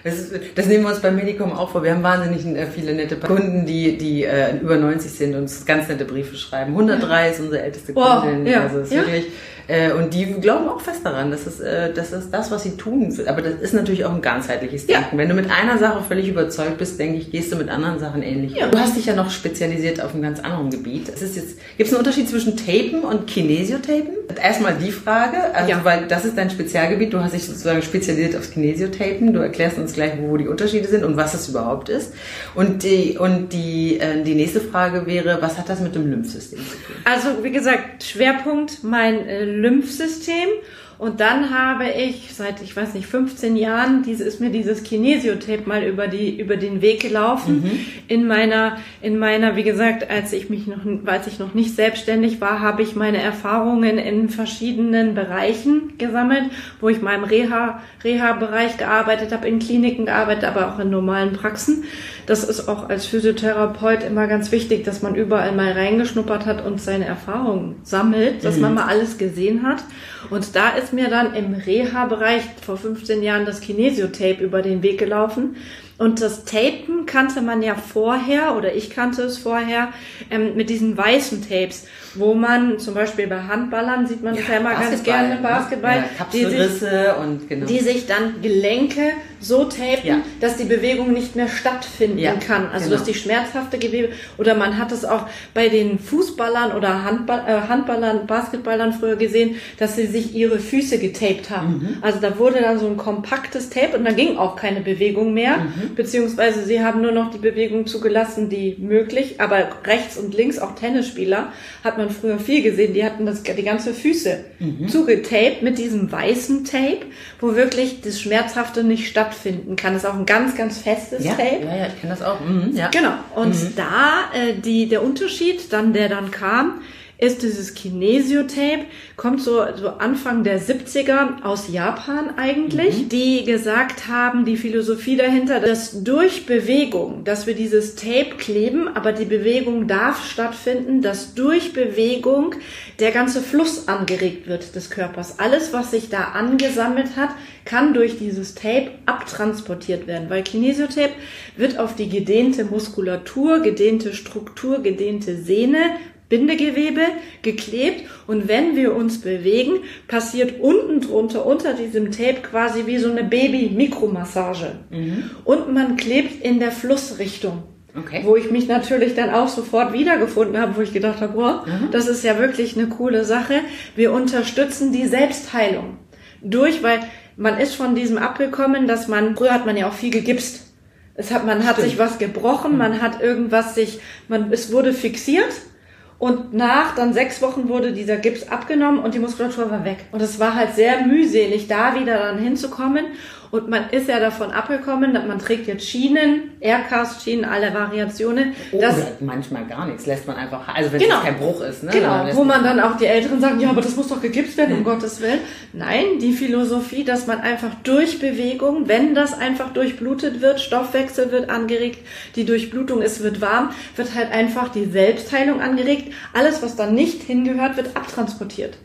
Das, ist, das nehmen wir uns beim Medikum auch vor. Wir haben wahnsinnig äh, viele nette Kunden, die, die äh, über 90 sind und uns ganz nette Briefe schreiben. 103 ist unsere älteste Kundin.
Oh, ja.
Also es ist ja. wirklich äh, und die glauben auch fest daran, dass es, äh, das ist das, was sie tun. Aber das ist natürlich auch ein ganzheitliches Denken. Ja. Wenn du mit einer Sache völlig überzeugt bist, denke ich, gehst du mit anderen Sachen ähnlich. Ja. Du hast dich ja noch spezialisiert auf einem ganz anderen Gebiet. Es ist jetzt, gibt es einen Unterschied zwischen Tapen und Kinesiotapen? Erstmal die Frage, also weil das ist dein Spezialgebiet. Du hast dich sozusagen spezialisiert aufs Kinesiotapen. Du erklärst uns gleich, wo die Unterschiede sind und was es überhaupt ist. Und die, und die, äh, die nächste Frage wäre, was hat das mit dem Lymphsystem zu tun?
Also, wie gesagt, Schwerpunkt mein äh, Lymphsystem. Und dann habe ich seit, ich weiß nicht, 15 Jahren, diese, ist mir dieses Kinesiotape mal über die, über den Weg gelaufen. Mhm. In meiner, in meiner, wie gesagt, als ich mich noch, als ich noch nicht selbstständig war, habe ich meine Erfahrungen in verschiedenen Bereichen gesammelt, wo ich mal im Reha, Reha-Bereich gearbeitet habe, in Kliniken gearbeitet, aber auch in normalen Praxen. Das ist auch als Physiotherapeut immer ganz wichtig, dass man überall mal reingeschnuppert hat und seine Erfahrungen sammelt, dass mhm. man mal alles gesehen hat. Und da ist mir dann im Reha-Bereich vor 15 Jahren das Kinesiotape über den Weg gelaufen. Und das Tapen kannte man ja vorher, oder ich kannte es vorher, ähm, mit diesen weißen Tapes, wo man zum Beispiel bei Handballern sieht man ja, das ja immer ganz gerne, Basketball,
ja, die, sich, und genau.
die sich dann Gelenke so tapen, ja. dass die Bewegung nicht mehr stattfinden ja, kann. Also genau. dass die schmerzhafte Gewebe oder man hat es auch bei den Fußballern oder Handball, äh, Handballern, Basketballern früher gesehen, dass sie sich ihre Füße getaped haben. Mhm. Also da wurde dann so ein kompaktes Tape und dann ging auch keine Bewegung mehr, mhm. beziehungsweise sie haben nur noch die Bewegung zugelassen, die möglich, aber rechts und links auch Tennisspieler hat man früher viel gesehen, die hatten das die ganze Füße mhm. zugetaped mit diesem weißen Tape, wo wirklich das Schmerzhafte nicht stattfinden kann. Das ist auch ein ganz, ganz festes
ja,
Tape.
Ja, ja, ich kenne das auch. Mhm, ja.
Genau. Und mhm. da äh, die, der Unterschied, dann der dann kam, ist dieses Kinesio-Tape, kommt so, so Anfang der 70er aus Japan eigentlich, mhm. die gesagt haben, die Philosophie dahinter, dass durch Bewegung, dass wir dieses Tape kleben, aber die Bewegung darf stattfinden, dass durch Bewegung der ganze Fluss angeregt wird des Körpers. Alles, was sich da angesammelt hat, kann durch dieses Tape abtransportiert werden, weil Kinesiotape wird auf die gedehnte Muskulatur, gedehnte Struktur, gedehnte Sehne Bindegewebe geklebt und wenn wir uns bewegen, passiert unten drunter, unter diesem Tape quasi wie so eine Baby-Mikromassage. Mhm. Und man klebt in der Flussrichtung. Okay. Wo ich mich natürlich dann auch sofort wiedergefunden habe, wo ich gedacht habe, boah, mhm. das ist ja wirklich eine coole Sache. Wir unterstützen die Selbstheilung. Durch, weil man ist von diesem abgekommen, dass man, früher hat man ja auch viel gegipst. Es hat, man hat Stimmt. sich was gebrochen, man hat irgendwas sich, man, es wurde fixiert und nach dann sechs Wochen wurde dieser Gips abgenommen und die Muskulatur war weg. Und es war halt sehr mühselig, da wieder dann hinzukommen. Und man ist ja davon abgekommen, dass man trägt jetzt Schienen, Aircast-Schienen, alle Variationen.
Oh, das, manchmal gar nichts, lässt man einfach, also wenn genau, es kein Bruch ist. Ne?
Genau, wo man dann auch die Älteren sagen, ja, aber das muss doch gegipst werden, um Gottes Willen. Nein, die Philosophie, dass man einfach durch Bewegung, wenn das einfach durchblutet wird, Stoffwechsel wird angeregt, die Durchblutung ist, wird warm, wird halt einfach die Selbstheilung angeregt. Alles, was da nicht hingehört, wird abtransportiert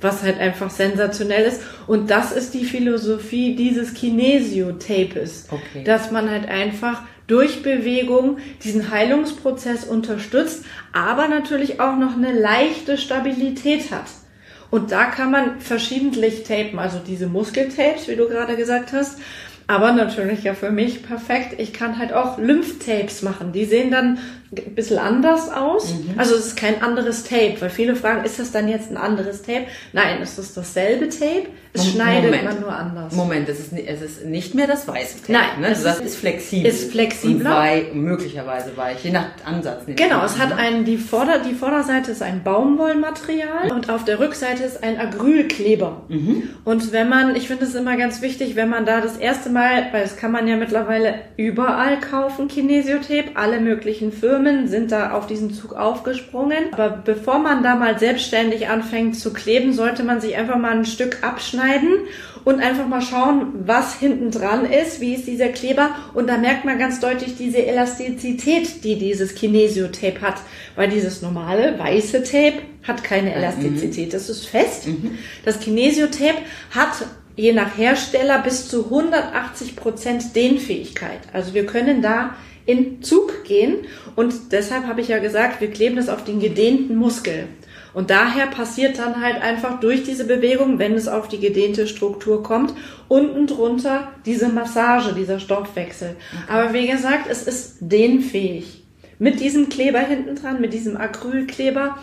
was halt einfach sensationell ist. Und das ist die Philosophie dieses Kinesio-Tapes, okay. dass man halt einfach durch Bewegung diesen Heilungsprozess unterstützt, aber natürlich auch noch eine leichte Stabilität hat. Und da kann man verschiedentlich tapen, also diese Muskeltapes, wie du gerade gesagt hast, aber natürlich ja für mich perfekt. Ich kann halt auch Lymphtapes machen. Die sehen dann ein bisschen anders aus. Mhm. Also es ist kein anderes Tape, weil viele fragen, ist das dann jetzt ein anderes Tape? Nein, es ist dasselbe Tape. Es Moment, schneidet man nur anders.
Moment, es ist, es ist nicht mehr das weiße Tape.
Nein,
ne? es das ist, ist flexibel.
Ist flexibler. Und
wei möglicherweise weich, je nach Ansatz.
Genau, es hat ne? einen, die, Vorder-, die Vorderseite ist ein Baumwollmaterial und auf der Rückseite ist ein Acrylkleber. Mhm. Und wenn man, ich finde es immer ganz wichtig, wenn man da das erste Mal, weil das kann man ja mittlerweile überall kaufen, Kinesiotape, alle möglichen Firmen, Firmen sind da auf diesen Zug aufgesprungen. Aber bevor man da mal selbstständig anfängt zu kleben, sollte man sich einfach mal ein Stück abschneiden und einfach mal schauen, was hinten dran ist, wie ist dieser Kleber. Und da merkt man ganz deutlich diese Elastizität, die dieses Kinesio-Tape hat. Weil dieses normale weiße Tape hat keine mhm. Elastizität. Das ist fest. Mhm. Das Kinesio-Tape hat je nach Hersteller bis zu 180 Prozent Dehnfähigkeit. Also wir können da in Zug gehen. Und deshalb habe ich ja gesagt, wir kleben das auf den gedehnten Muskel. Und daher passiert dann halt einfach durch diese Bewegung, wenn es auf die gedehnte Struktur kommt, unten drunter diese Massage, dieser Stoffwechsel. Okay. Aber wie gesagt, es ist dehnfähig. Mit diesem Kleber hinten dran, mit diesem Acrylkleber.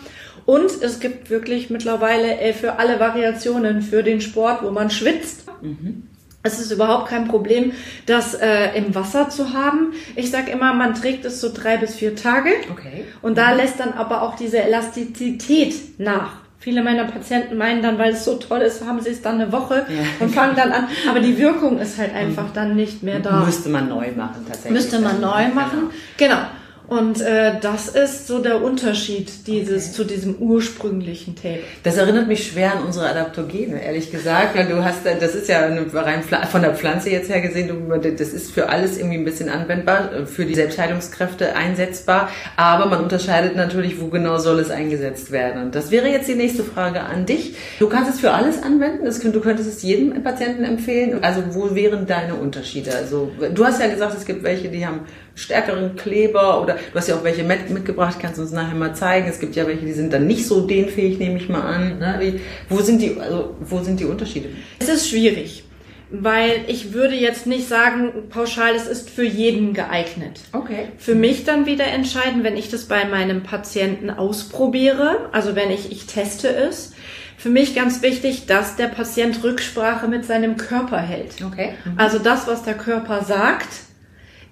Und es gibt wirklich mittlerweile äh, für alle Variationen für den Sport, wo man schwitzt. Mhm. Es ist überhaupt kein Problem, das äh, im Wasser zu haben. Ich sage immer, man trägt es so drei bis vier Tage. Okay. Und da mhm. lässt dann aber auch diese Elastizität nach. Viele meiner Patienten meinen dann, weil es so toll ist, haben sie es dann eine Woche ja. und fangen dann an. Aber die Wirkung ist halt einfach dann nicht mehr da.
Müsste man neu machen, tatsächlich.
Müsste man neu machen. Genau. genau. Und äh, das ist so der Unterschied dieses okay. zu diesem ursprünglichen Tape.
Das erinnert mich schwer an unsere Adaptogene, ehrlich gesagt, weil du hast, das ist ja rein von der Pflanze jetzt her gesehen, das ist für alles irgendwie ein bisschen anwendbar, für die Selbstheilungskräfte einsetzbar, aber man unterscheidet natürlich, wo genau soll es eingesetzt werden. Und das wäre jetzt die nächste Frage an dich. Du kannst es für alles anwenden, das, du könntest es jedem Patienten empfehlen. Also wo wären deine Unterschiede? Also du hast ja gesagt, es gibt welche, die haben stärkeren Kleber oder du hast ja auch welche mit, mitgebracht, kannst du uns nachher mal zeigen. Es gibt ja welche, die sind dann nicht so dehnfähig, nehme ich mal an. Ne? Wie, wo sind die, also wo sind die Unterschiede?
Es ist schwierig, weil ich würde jetzt nicht sagen pauschal, es ist für jeden geeignet.
Okay.
Für mich dann wieder entscheiden, wenn ich das bei meinem Patienten ausprobiere, also wenn ich ich teste es. Für mich ganz wichtig, dass der Patient Rücksprache mit seinem Körper hält.
Okay.
Mhm. Also das, was der Körper sagt,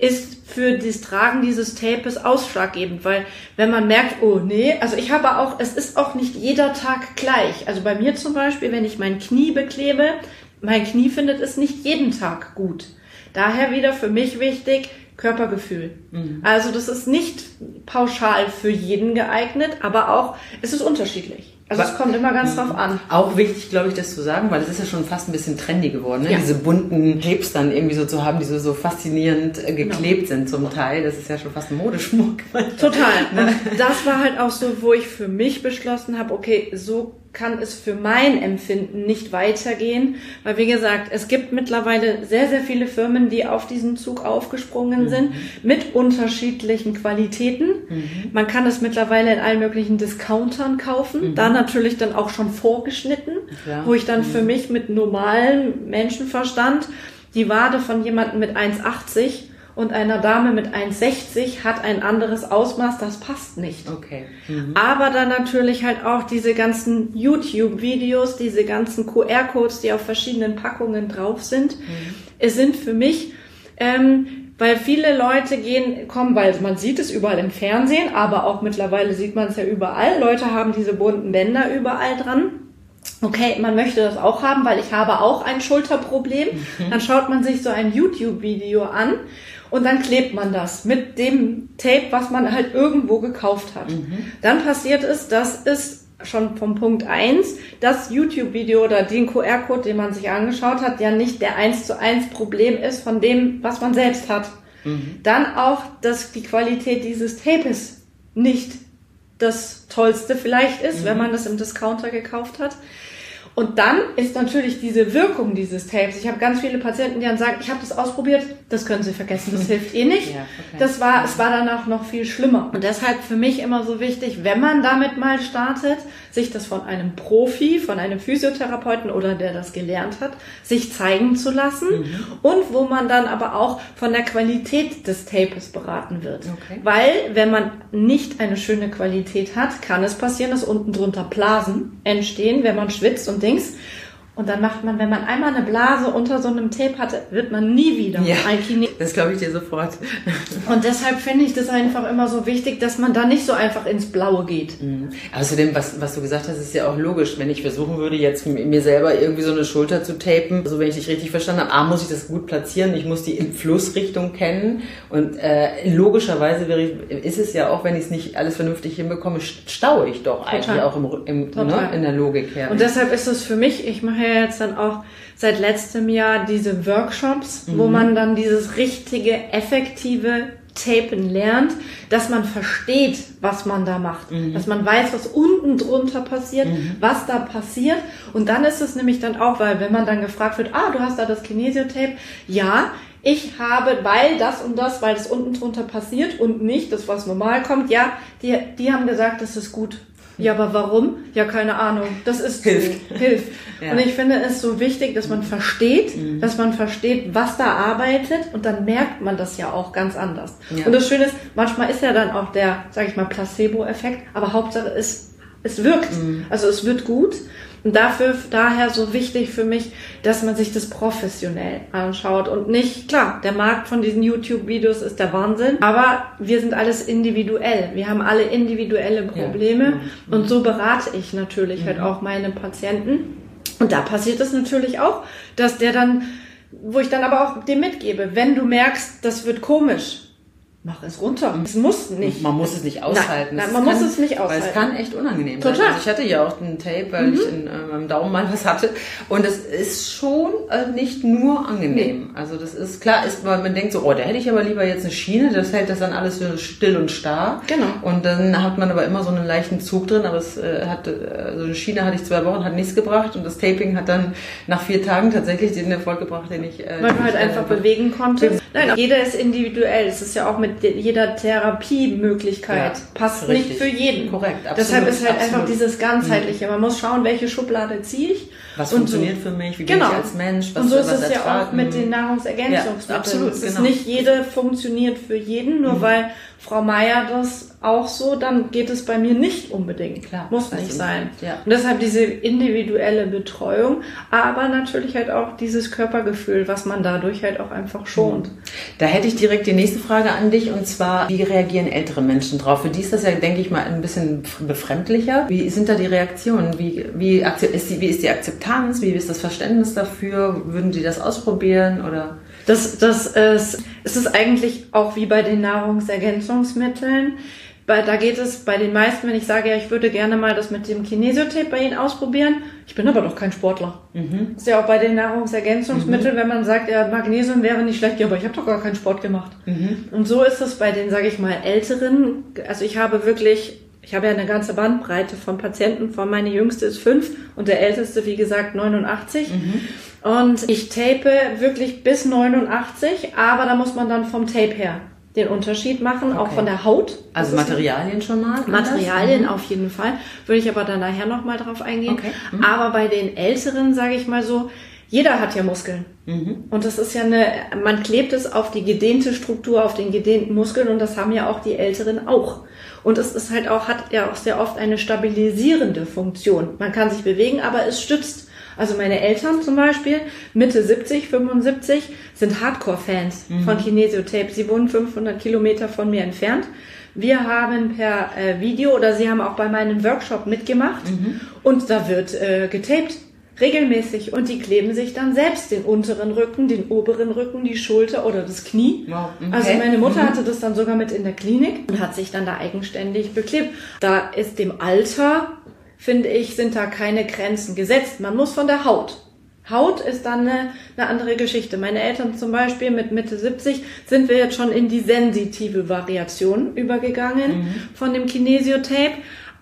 ist für das Tragen dieses Tapes ausschlaggebend, weil wenn man merkt, oh nee, also ich habe auch, es ist auch nicht jeder Tag gleich. Also bei mir zum Beispiel, wenn ich mein Knie beklebe, mein Knie findet es nicht jeden Tag gut. Daher wieder für mich wichtig, Körpergefühl. Mhm. Also das ist nicht pauschal für jeden geeignet, aber auch, es ist unterschiedlich. Also es kommt immer ganz drauf an.
Auch wichtig, glaube ich, das zu sagen, weil es ist ja schon fast ein bisschen trendy geworden, ne? Ja. diese bunten Tapes dann irgendwie so zu haben, die so, so faszinierend äh, geklebt genau. sind zum Teil. Das ist ja schon fast ein Modeschmuck. [laughs]
Total. Und das war halt auch so, wo ich für mich beschlossen habe, okay, so kann es für mein Empfinden nicht weitergehen, weil wie gesagt, es gibt mittlerweile sehr, sehr viele Firmen, die auf diesen Zug aufgesprungen mhm. sind, mit unterschiedlichen Qualitäten. Mhm. Man kann es mittlerweile in allen möglichen Discountern kaufen, mhm. da natürlich dann auch schon vorgeschnitten, ja. wo ich dann für mhm. mich mit normalem Menschenverstand die Wade von jemandem mit 1,80 und einer Dame mit 1,60 hat ein anderes Ausmaß, das passt nicht.
Okay.
Mhm. Aber dann natürlich halt auch diese ganzen YouTube-Videos, diese ganzen QR-Codes, die auf verschiedenen Packungen drauf sind. Mhm. Es sind für mich, ähm, weil viele Leute gehen, kommen, weil man sieht es überall im Fernsehen, aber auch mittlerweile sieht man es ja überall. Leute haben diese bunten Bänder überall dran okay, man möchte das auch haben, weil ich habe auch ein Schulterproblem. Mhm. Dann schaut man sich so ein YouTube-Video an und dann klebt man das mit dem Tape, was man halt irgendwo gekauft hat. Mhm. Dann passiert es, dass es schon vom Punkt eins das YouTube-Video oder den QR-Code, den man sich angeschaut hat, ja nicht der eins zu eins Problem ist von dem, was man selbst hat. Mhm. Dann auch, dass die Qualität dieses Tapes nicht das Tollste vielleicht ist, mhm. wenn man das im Discounter gekauft hat. Und dann ist natürlich diese Wirkung dieses Tapes. Ich habe ganz viele Patienten, die dann sagen, ich habe das ausprobiert, das können Sie vergessen, das [laughs] hilft eh nicht. Ja, okay. Das war, es war danach noch viel schlimmer. Und deshalb für mich immer so wichtig, wenn man damit mal startet, sich das von einem Profi, von einem Physiotherapeuten oder der das gelernt hat, sich zeigen zu lassen mhm. und wo man dann aber auch von der Qualität des Tapes beraten wird. Okay. Weil wenn man nicht eine schöne Qualität hat, kann es passieren, dass unten drunter Blasen entstehen, wenn man schwitzt und Dings. Und dann macht man, wenn man einmal eine Blase unter so einem Tape hatte, wird man nie wieder
ja, ein Kine. Das glaube ich dir sofort. [laughs]
Und deshalb finde ich das einfach immer so wichtig, dass man da nicht so einfach ins Blaue geht.
Mhm. Außerdem, was, was du gesagt hast, ist ja auch logisch. Wenn ich versuchen würde, jetzt mir selber irgendwie so eine Schulter zu tapen, so also wenn ich dich richtig verstanden habe, A, muss ich das gut platzieren, ich muss die Flussrichtung kennen. Und äh, logischerweise wäre ich, ist es ja auch, wenn ich es nicht alles vernünftig hinbekomme, staue ich doch Total. eigentlich auch im, im, ne, in der Logik her.
Und deshalb ist es für mich, ich mache ja jetzt dann auch seit letztem Jahr diese Workshops, mhm. wo man dann dieses richtige, effektive Tapen lernt, dass man versteht, was man da macht, mhm. dass man weiß, was unten drunter passiert, mhm. was da passiert. Und dann ist es nämlich dann auch, weil wenn man dann gefragt wird, ah, du hast da das Kinesiotape, ja, ich habe, weil das und das, weil das unten drunter passiert und nicht das, was normal kommt, ja, die, die haben gesagt, das ist gut. Ja, aber warum? Ja, keine Ahnung. Das ist
Hilf.
Hilf. Ja. Und ich finde es so wichtig, dass man versteht, mhm. dass man versteht, was da arbeitet und dann merkt man das ja auch ganz anders. Ja. Und das Schöne ist, manchmal ist ja dann auch der, sag ich mal, Placebo-Effekt, aber Hauptsache es, es wirkt. Mhm. Also es wird gut. Und dafür, daher so wichtig für mich, dass man sich das professionell anschaut und nicht, klar, der Markt von diesen YouTube-Videos ist der Wahnsinn, aber wir sind alles individuell. Wir haben alle individuelle Probleme ja. Mhm. und so berate ich natürlich halt mhm. halt auch meine Patienten. Und da passiert es natürlich auch, dass der dann, wo ich dann aber auch dem mitgebe, wenn du merkst, das wird komisch, mach es runter. Es muss nicht.
Man muss es nicht aushalten.
Nein, nein man
kann,
muss es nicht
Weil
aushalten.
es kann echt unangenehm sein.
Total.
Also ich hatte ja auch einen Tape, weil ich in äh, meinem Daumen mal was hatte. Und es ist schon äh, nicht nur angenehm. Also das ist klar, ist, weil man denkt so, oh, da hätte ich aber lieber jetzt eine Schiene, das hält das dann alles so still und starr.
Genau.
Und dann hat man aber immer so einen leichten Zug drin, aber es äh, hat, äh, so eine Schiene hatte ich zwei Wochen, hat nichts gebracht und das Taping hat dann nach vier Tagen tatsächlich den Erfolg gebracht, den ich... Äh,
weil du halt
äh,
einfach bewegen konntest. Nein, jeder ist individuell. Es ist ja auch mit de- jeder Therapiemöglichkeit.
Ja,
Passt
richtig.
nicht für jeden.
Korrekt,
Deshalb
absolut,
ist halt
absolut. Mhm.
einfach dieses Ganzheitliche. Man muss schauen, welche Schublade ziehe ich.
Was funktioniert
so.
für mich? Wie bin
Genau.
ich als Mensch? Was,
und so ist es ja auch
ertragen?
mit den Nahrungsergänzungsmitteln.
Ja, absolut,
es ist
genau.
nicht jede funktioniert für jeden,
Mhm.
nur weil Frau Meier das auch so, dann geht es bei mir nicht unbedingt.
Klar,
Muss nicht
ist-
sein.
ja.
Und deshalb diese individuelle Betreuung, aber natürlich halt auch dieses Körpergefühl, was man dadurch halt auch einfach schont.
Da hätte ich direkt die nächste Frage an dich und zwar, wie reagieren ältere Menschen drauf? Für die ist das ja, denke ich mal, ein bisschen befremdlicher. Wie sind da die Reaktionen? Wie, wie, ist die, wie ist die Akzeptanz? Wie ist das Verständnis dafür? Würden die das ausprobieren oder?
Das, das ist, es ist eigentlich auch wie bei den Nahrungsergänzungsmitteln. Bei, da geht es bei den meisten, wenn ich sage, ja, ich würde gerne mal das mit dem Kinesiotape bei Ihnen ausprobieren. Ich bin aber doch kein Sportler.
Mhm.
Ist ja auch bei den Nahrungsergänzungsmitteln, wenn man sagt, ja, Magnesium wäre nicht schlecht, ja, aber ich habe doch gar keinen Sport gemacht.
Mhm.
Und so ist es bei den, sage ich mal, Älteren. Also ich habe wirklich, ich habe ja eine ganze Bandbreite von Patienten, von meine jüngste ist fünf und der älteste, wie gesagt, 89.
Mhm.
Und ich tape wirklich bis 89, aber da muss man dann vom Tape her den Unterschied machen, auch
Okay.
von der Haut.
Also Materialien schon mal?
Materialien
Mhm.
auf jeden Fall. Würde ich aber dann nachher nochmal drauf eingehen.
Okay. Mhm.
Aber bei den Älteren, sage ich mal so, jeder hat ja Muskeln.
Mhm.
Und das ist ja eine, man klebt es auf die gedehnte Struktur, auf den gedehnten Muskeln und das haben ja auch die Älteren auch. Und es ist halt auch, hat ja auch sehr oft eine stabilisierende Funktion. Man kann sich bewegen, aber es stützt. Also meine Eltern zum Beispiel, Mitte 70, 75, sind Hardcore-Fans von Kinesiotape. Sie wohnen 500 Kilometer von mir entfernt. Wir haben per äh, Video oder sie haben auch bei meinem Workshop mitgemacht und da wird äh, getaped. Regelmäßig. Und die kleben sich dann selbst den unteren Rücken, den oberen Rücken, die Schulter oder das Knie.
Wow, okay.
Also meine Mutter
Mhm.
hatte das dann sogar mit in der Klinik und hat sich dann da eigenständig beklebt. Da ist dem Alter, finde ich, sind da keine Grenzen gesetzt. Man muss von der Haut. Haut ist dann eine, eine andere Geschichte. Meine Eltern zum Beispiel mit Mitte 70 sind wir jetzt schon in die sensitive Variation übergegangen
Mhm.
von dem Kinesiotape.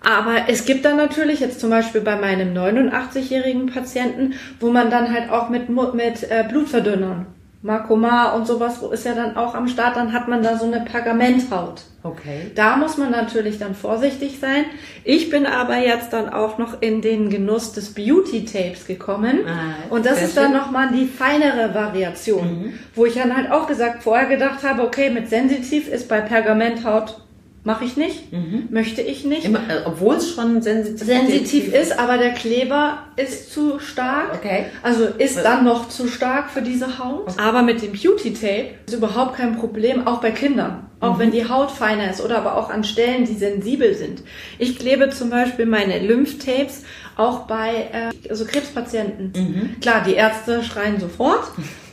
Aber es gibt dann natürlich jetzt zum Beispiel bei meinem 89-jährigen Patienten, wo man dann halt auch mit, mit äh, Blutverdünnern, Makoma und sowas, wo ist ja dann auch am Start, dann hat man da so eine Pergamenthaut.
Okay.
Da muss man natürlich dann vorsichtig sein. Ich bin aber jetzt dann auch noch in den Genuss des Beauty Tapes gekommen.
Ah,
und das ist dann
schön.
nochmal die feinere Variation, wo ich dann halt auch gesagt, vorher gedacht habe, okay, mit sensitiv ist bei Pergamenthaut mache ich nicht, möchte ich nicht.
Immer, äh, obwohl es schon sensitiv,
Sensitiv ist, aber der Kleber ist zu stark.
Okay.
Also ist dann noch zu stark für diese Haut. Aber mit dem Beauty Tape ist überhaupt kein Problem, auch bei Kindern. Auch wenn die Haut feiner ist oder aber auch an Stellen, die sensibel sind. Ich klebe zum Beispiel meine Lymphtapes auch bei äh, also Krebspatienten. Klar, die Ärzte schreien sofort.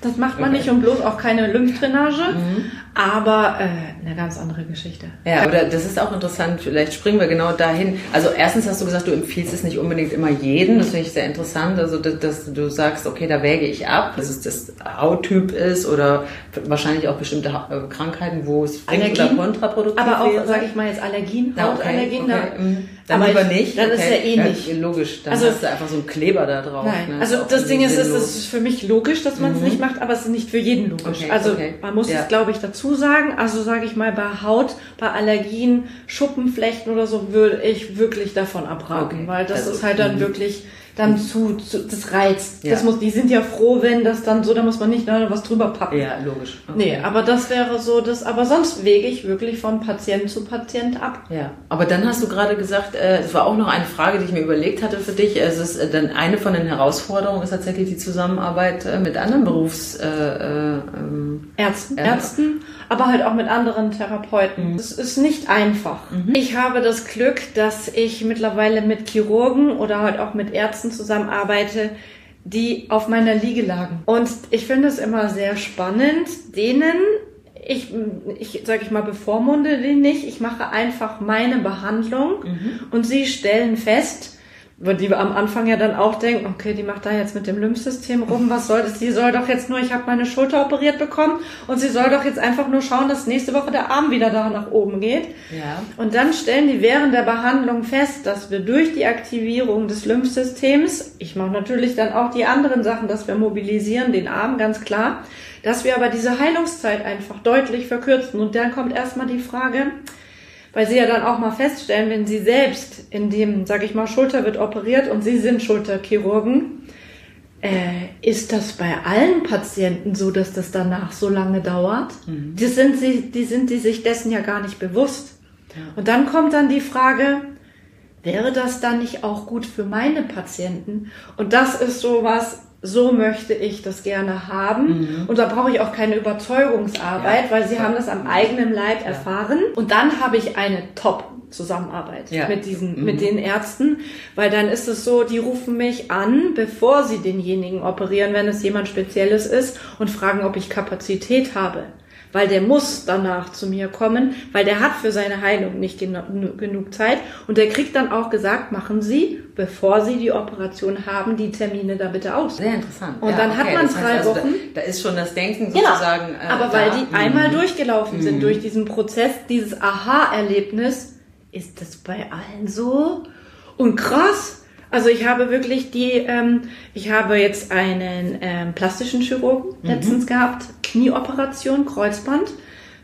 Das macht man
Okay.
nicht und bloß auch keine Lymphdrainage. Aber äh, eine ganz andere Geschichte.
Ja, oder das ist auch interessant, vielleicht springen wir genau dahin. Also erstens hast du gesagt, du empfiehlst es nicht unbedingt immer jeden, das finde ich sehr interessant, also dass, dass du sagst, okay, da wäge ich ab, dass es das Hauttyp ist oder wahrscheinlich auch bestimmte äh, Krankheiten, wo es oder kontraproduktiv
Aber auch, sage ich mal jetzt Allergien,
Ja,
Hautallergien.
okay,
da-
mhm. Dann
aber
lieber
ich-
nicht.
Dann ist
okay.
ja eh nicht.
logisch, dann
Also-
hast du einfach so einen Kleber da drauf.
Nein,
ne?
also
Ist
das Ding ist, es ist für mich logisch, dass man es nicht macht, aber es ist nicht für jeden logisch.
Okay,
also
okay.
man muss
Ja.
es, glaube ich, dazu sagen. Also sage ich mal, bei Haut, bei Allergien, Schuppenflechten oder so würde ich wirklich davon abraten,
Okay,
weil das
also,
ist halt dann
mhm.
wirklich dann zu, zu das reizt.
Ja.
Das muss, die sind ja froh, wenn das dann so, da muss man nicht noch was drüber pappen.
Ja, logisch. Okay.
Nee, aber das wäre so das, aber sonst wege ich wirklich von Patient zu Patient ab.
Ja, aber dann hast du gerade gesagt, äh, das war auch noch eine Frage, die ich mir überlegt hatte für dich. Es ist äh, dann eine von den Herausforderungen ist tatsächlich die Zusammenarbeit äh, mit anderen Berufs. Äh, äh, ähm,
Ärzten. Ärzten, aber halt auch mit anderen Therapeuten. Es ist nicht einfach. Ich habe das Glück, dass ich mittlerweile mit Chirurgen oder halt auch mit Ärzten zusammenarbeite, die auf meiner Liege lagen. Und ich finde es immer sehr spannend, denen ich, ich sage ich mal, bevormunde den nicht. Ich mache einfach meine Behandlung
Mhm.
und sie stellen fest, weil die am Anfang ja dann auch denken, okay, die macht da jetzt mit dem Lymphsystem rum, was soll das? Die soll doch jetzt nur, ich habe meine Schulter operiert bekommen und sie soll doch jetzt einfach nur schauen, dass nächste Woche der Arm wieder da nach oben geht.
Ja.
Und dann stellen die während der Behandlung fest, dass wir durch die Aktivierung des Lymphsystems, ich mache natürlich dann auch die anderen Sachen, dass wir mobilisieren, den Arm, ganz klar, dass wir aber diese Heilungszeit einfach deutlich verkürzen. Und dann kommt erstmal die Frage, weil sie ja dann auch mal feststellen, wenn sie selbst in dem, sage ich mal, Schulter wird operiert und sie sind Schulterchirurgen, äh, ist das bei allen Patienten so, dass das danach so lange dauert? Die sind sie, die sind die sich dessen ja gar nicht bewusst. Und dann kommt dann die Frage, wäre das dann nicht auch gut für meine Patienten? Und das ist sowas, so möchte ich das gerne haben. Und da brauche ich auch keine Überzeugungsarbeit,
Ja.
weil sie haben das am eigenen Leib erfahren. Und dann habe ich eine Top Zusammenarbeit
Ja.
mit diesen, mit den Ärzten, weil dann ist es so, die rufen mich an, bevor sie denjenigen operieren, wenn es jemand Spezielles ist und fragen, ob ich Kapazität habe. Weil der muss danach zu mir kommen, weil der hat für seine Heilung nicht genu genug Zeit. Und der kriegt dann auch gesagt, machen Sie, bevor Sie die Operation haben, die Termine da bitte aus.
Sehr interessant.
Und dann hat man
das heißt
drei
also,
Wochen.
Da, da ist schon das Denken
Genau.
sozusagen. äh,
Aber
da.
weil die
Mhm.
einmal durchgelaufen sind durch diesen Prozess, dieses Aha-Erlebnis, ist das bei allen so? Und krass. Also ich habe wirklich die, ähm, ich habe jetzt einen ähm, plastischen Chirurgen letztens gehabt, Knieoperation, Kreuzband.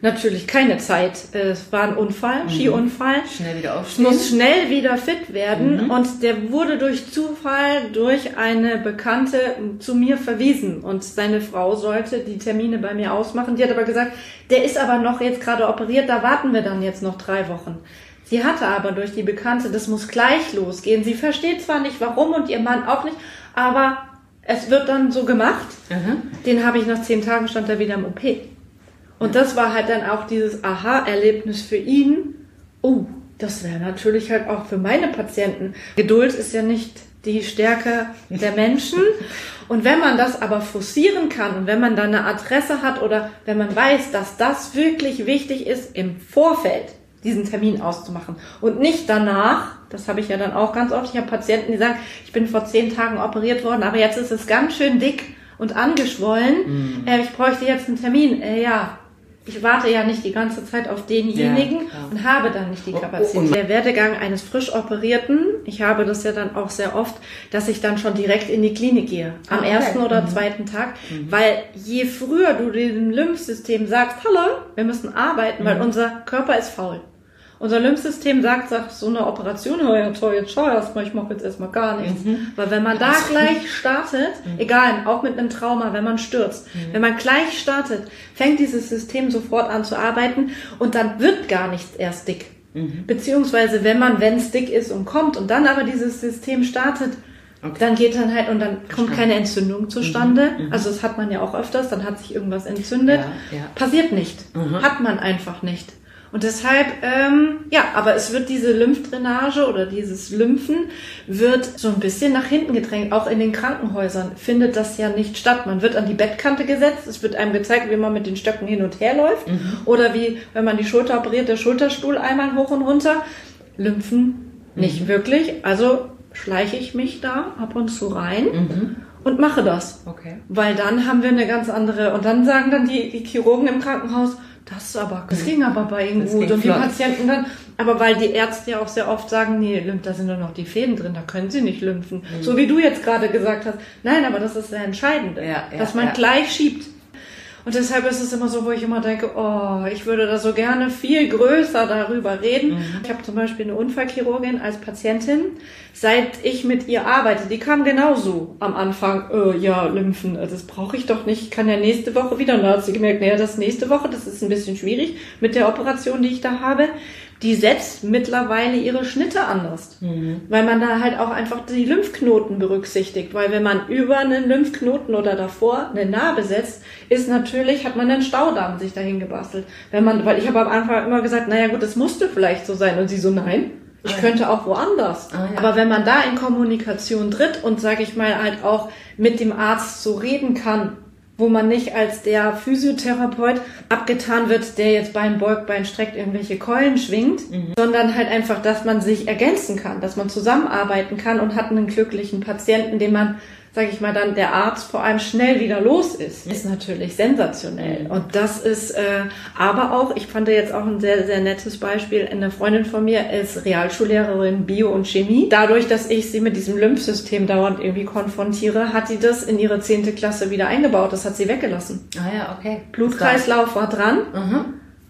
Natürlich keine Zeit. Es war ein Unfall, Skiunfall.
Schnell wieder aufstehen.
muss schnell wieder fit werden und der wurde durch Zufall durch eine Bekannte zu mir verwiesen und seine Frau sollte die Termine bei mir ausmachen. Die hat aber gesagt, der ist aber noch jetzt gerade operiert, da warten wir dann jetzt noch drei Wochen. Sie hatte aber durch die Bekannte, das muss gleich losgehen. Sie versteht zwar nicht warum und ihr Mann auch nicht, aber es wird dann so gemacht.
Aha.
Den habe ich nach zehn Tagen stand er wieder im OP. Und das war halt dann auch dieses Aha-Erlebnis für ihn. Oh, das wäre natürlich halt auch für meine Patienten. Geduld ist ja nicht die Stärke der Menschen. [laughs] Und wenn man das aber forcieren kann und wenn man dann eine Adresse hat oder wenn man weiß, dass das wirklich wichtig ist, im Vorfeld diesen Termin auszumachen und nicht danach, das habe ich ja dann auch ganz oft, ich habe Patienten, die sagen, ich bin vor zehn Tagen operiert worden, aber jetzt ist es ganz schön dick und angeschwollen, äh, ich bräuchte jetzt einen Termin. Äh, ja, ich warte ja nicht die ganze Zeit auf denjenigen
Ja,
und habe dann nicht die
Oh, oh,
Kapazität.
und-
Der Werdegang eines frisch operierten, ich habe das ja dann auch sehr oft, dass ich dann schon direkt in die Klinik gehe. Am
Ah, okay.
ersten oder zweiten Tag. Weil je früher du dem Lymphsystem sagst, hallo, wir müssen arbeiten, weil unser Körper ist faul. Unser Lymphsystem sagt, sagt so eine Operation, oh ja toll, jetzt schau erst mal, ich mache jetzt erstmal gar nichts. Weil wenn man da gleich startet, egal, auch mit einem Trauma, wenn man stürzt, wenn man gleich startet, fängt dieses System sofort an zu arbeiten und dann wird gar nichts erst dick. Beziehungsweise wenn man, wenn es dick ist und kommt und dann aber dieses System startet, dann geht dann halt und dann kommt keine Entzündung zustande. Also das hat man ja auch öfters, dann hat sich irgendwas entzündet.
Ja, ja.
Passiert nicht. Hat man einfach nicht. Und deshalb, ähm, ja, aber es wird diese Lymphdrainage oder dieses Lymphen wird so ein bisschen nach hinten gedrängt. Auch in den Krankenhäusern findet das ja nicht statt. Man wird an die Bettkante gesetzt. Es wird einem gezeigt, wie man mit den Stöcken hin und her läuft. Oder wie, wenn man die Schulter operiert, der Schulterstuhl einmal hoch und runter. Lymphen nicht wirklich. Also schleiche ich mich da ab und zu rein und mache das.
Okay.
Weil dann haben wir eine ganz andere, und dann sagen dann die, die Chirurgen im Krankenhaus, das aber, das ging aber bei ihnen
Das
gut. Und die
flott.
Patienten dann, aber weil die Ärzte ja auch sehr oft sagen, nee, Lymph, da sind doch noch die Fäden drin, da können sie nicht lymphen. So wie du jetzt gerade gesagt hast. Nein, aber das ist der Entscheidende.
Ja, ja,
dass man
ja.
gleich schiebt. Und deshalb ist es immer so, wo ich immer denke, oh, ich würde da so gerne viel größer darüber reden. Ich habe zum Beispiel eine Unfallchirurgin als Patientin. Seit ich mit ihr arbeite, die kam genauso am Anfang, äh, ja, Lymphen, äh, das brauche ich doch nicht, ich kann ja nächste Woche wieder. Und da hat sie gemerkt, naja, das nächste Woche, das ist ein bisschen schwierig mit der Operation, die ich da habe. Die setzt mittlerweile ihre Schnitte anders. Weil man da halt auch einfach die Lymphknoten berücksichtigt. Weil wenn man über einen Lymphknoten oder davor eine Narbe setzt, ist natürlich, hat man einen Staudamm sich dahin gebastelt. Wenn man, weil ich habe am Anfang immer gesagt, naja gut, das musste vielleicht so sein. Und sie so, nein, ich
Ah,
könnte auch woanders.
Ah, ja.
Aber wenn man da in Kommunikation tritt und, sage ich mal, halt auch mit dem Arzt so reden kann, wo man nicht als der Physiotherapeut abgetan wird, der jetzt Bein beugt, Bein streckt, irgendwelche Keulen schwingt, mhm. sondern halt einfach, dass man sich ergänzen kann, dass man zusammenarbeiten kann und hat einen glücklichen Patienten, den man sage ich mal, dann der Arzt vor allem schnell wieder los ist, ist natürlich sensationell. Und das ist äh, aber auch, ich fand jetzt auch ein sehr, sehr nettes Beispiel, eine Freundin von mir ist Realschullehrerin Bio und Chemie. Dadurch, dass ich sie mit diesem Lymphsystem dauernd irgendwie konfrontiere, hat sie das in ihre zehnte Klasse wieder eingebaut. Das hat sie weggelassen.
Ah ja, okay.
Blutkreislauf war dran. Mhm.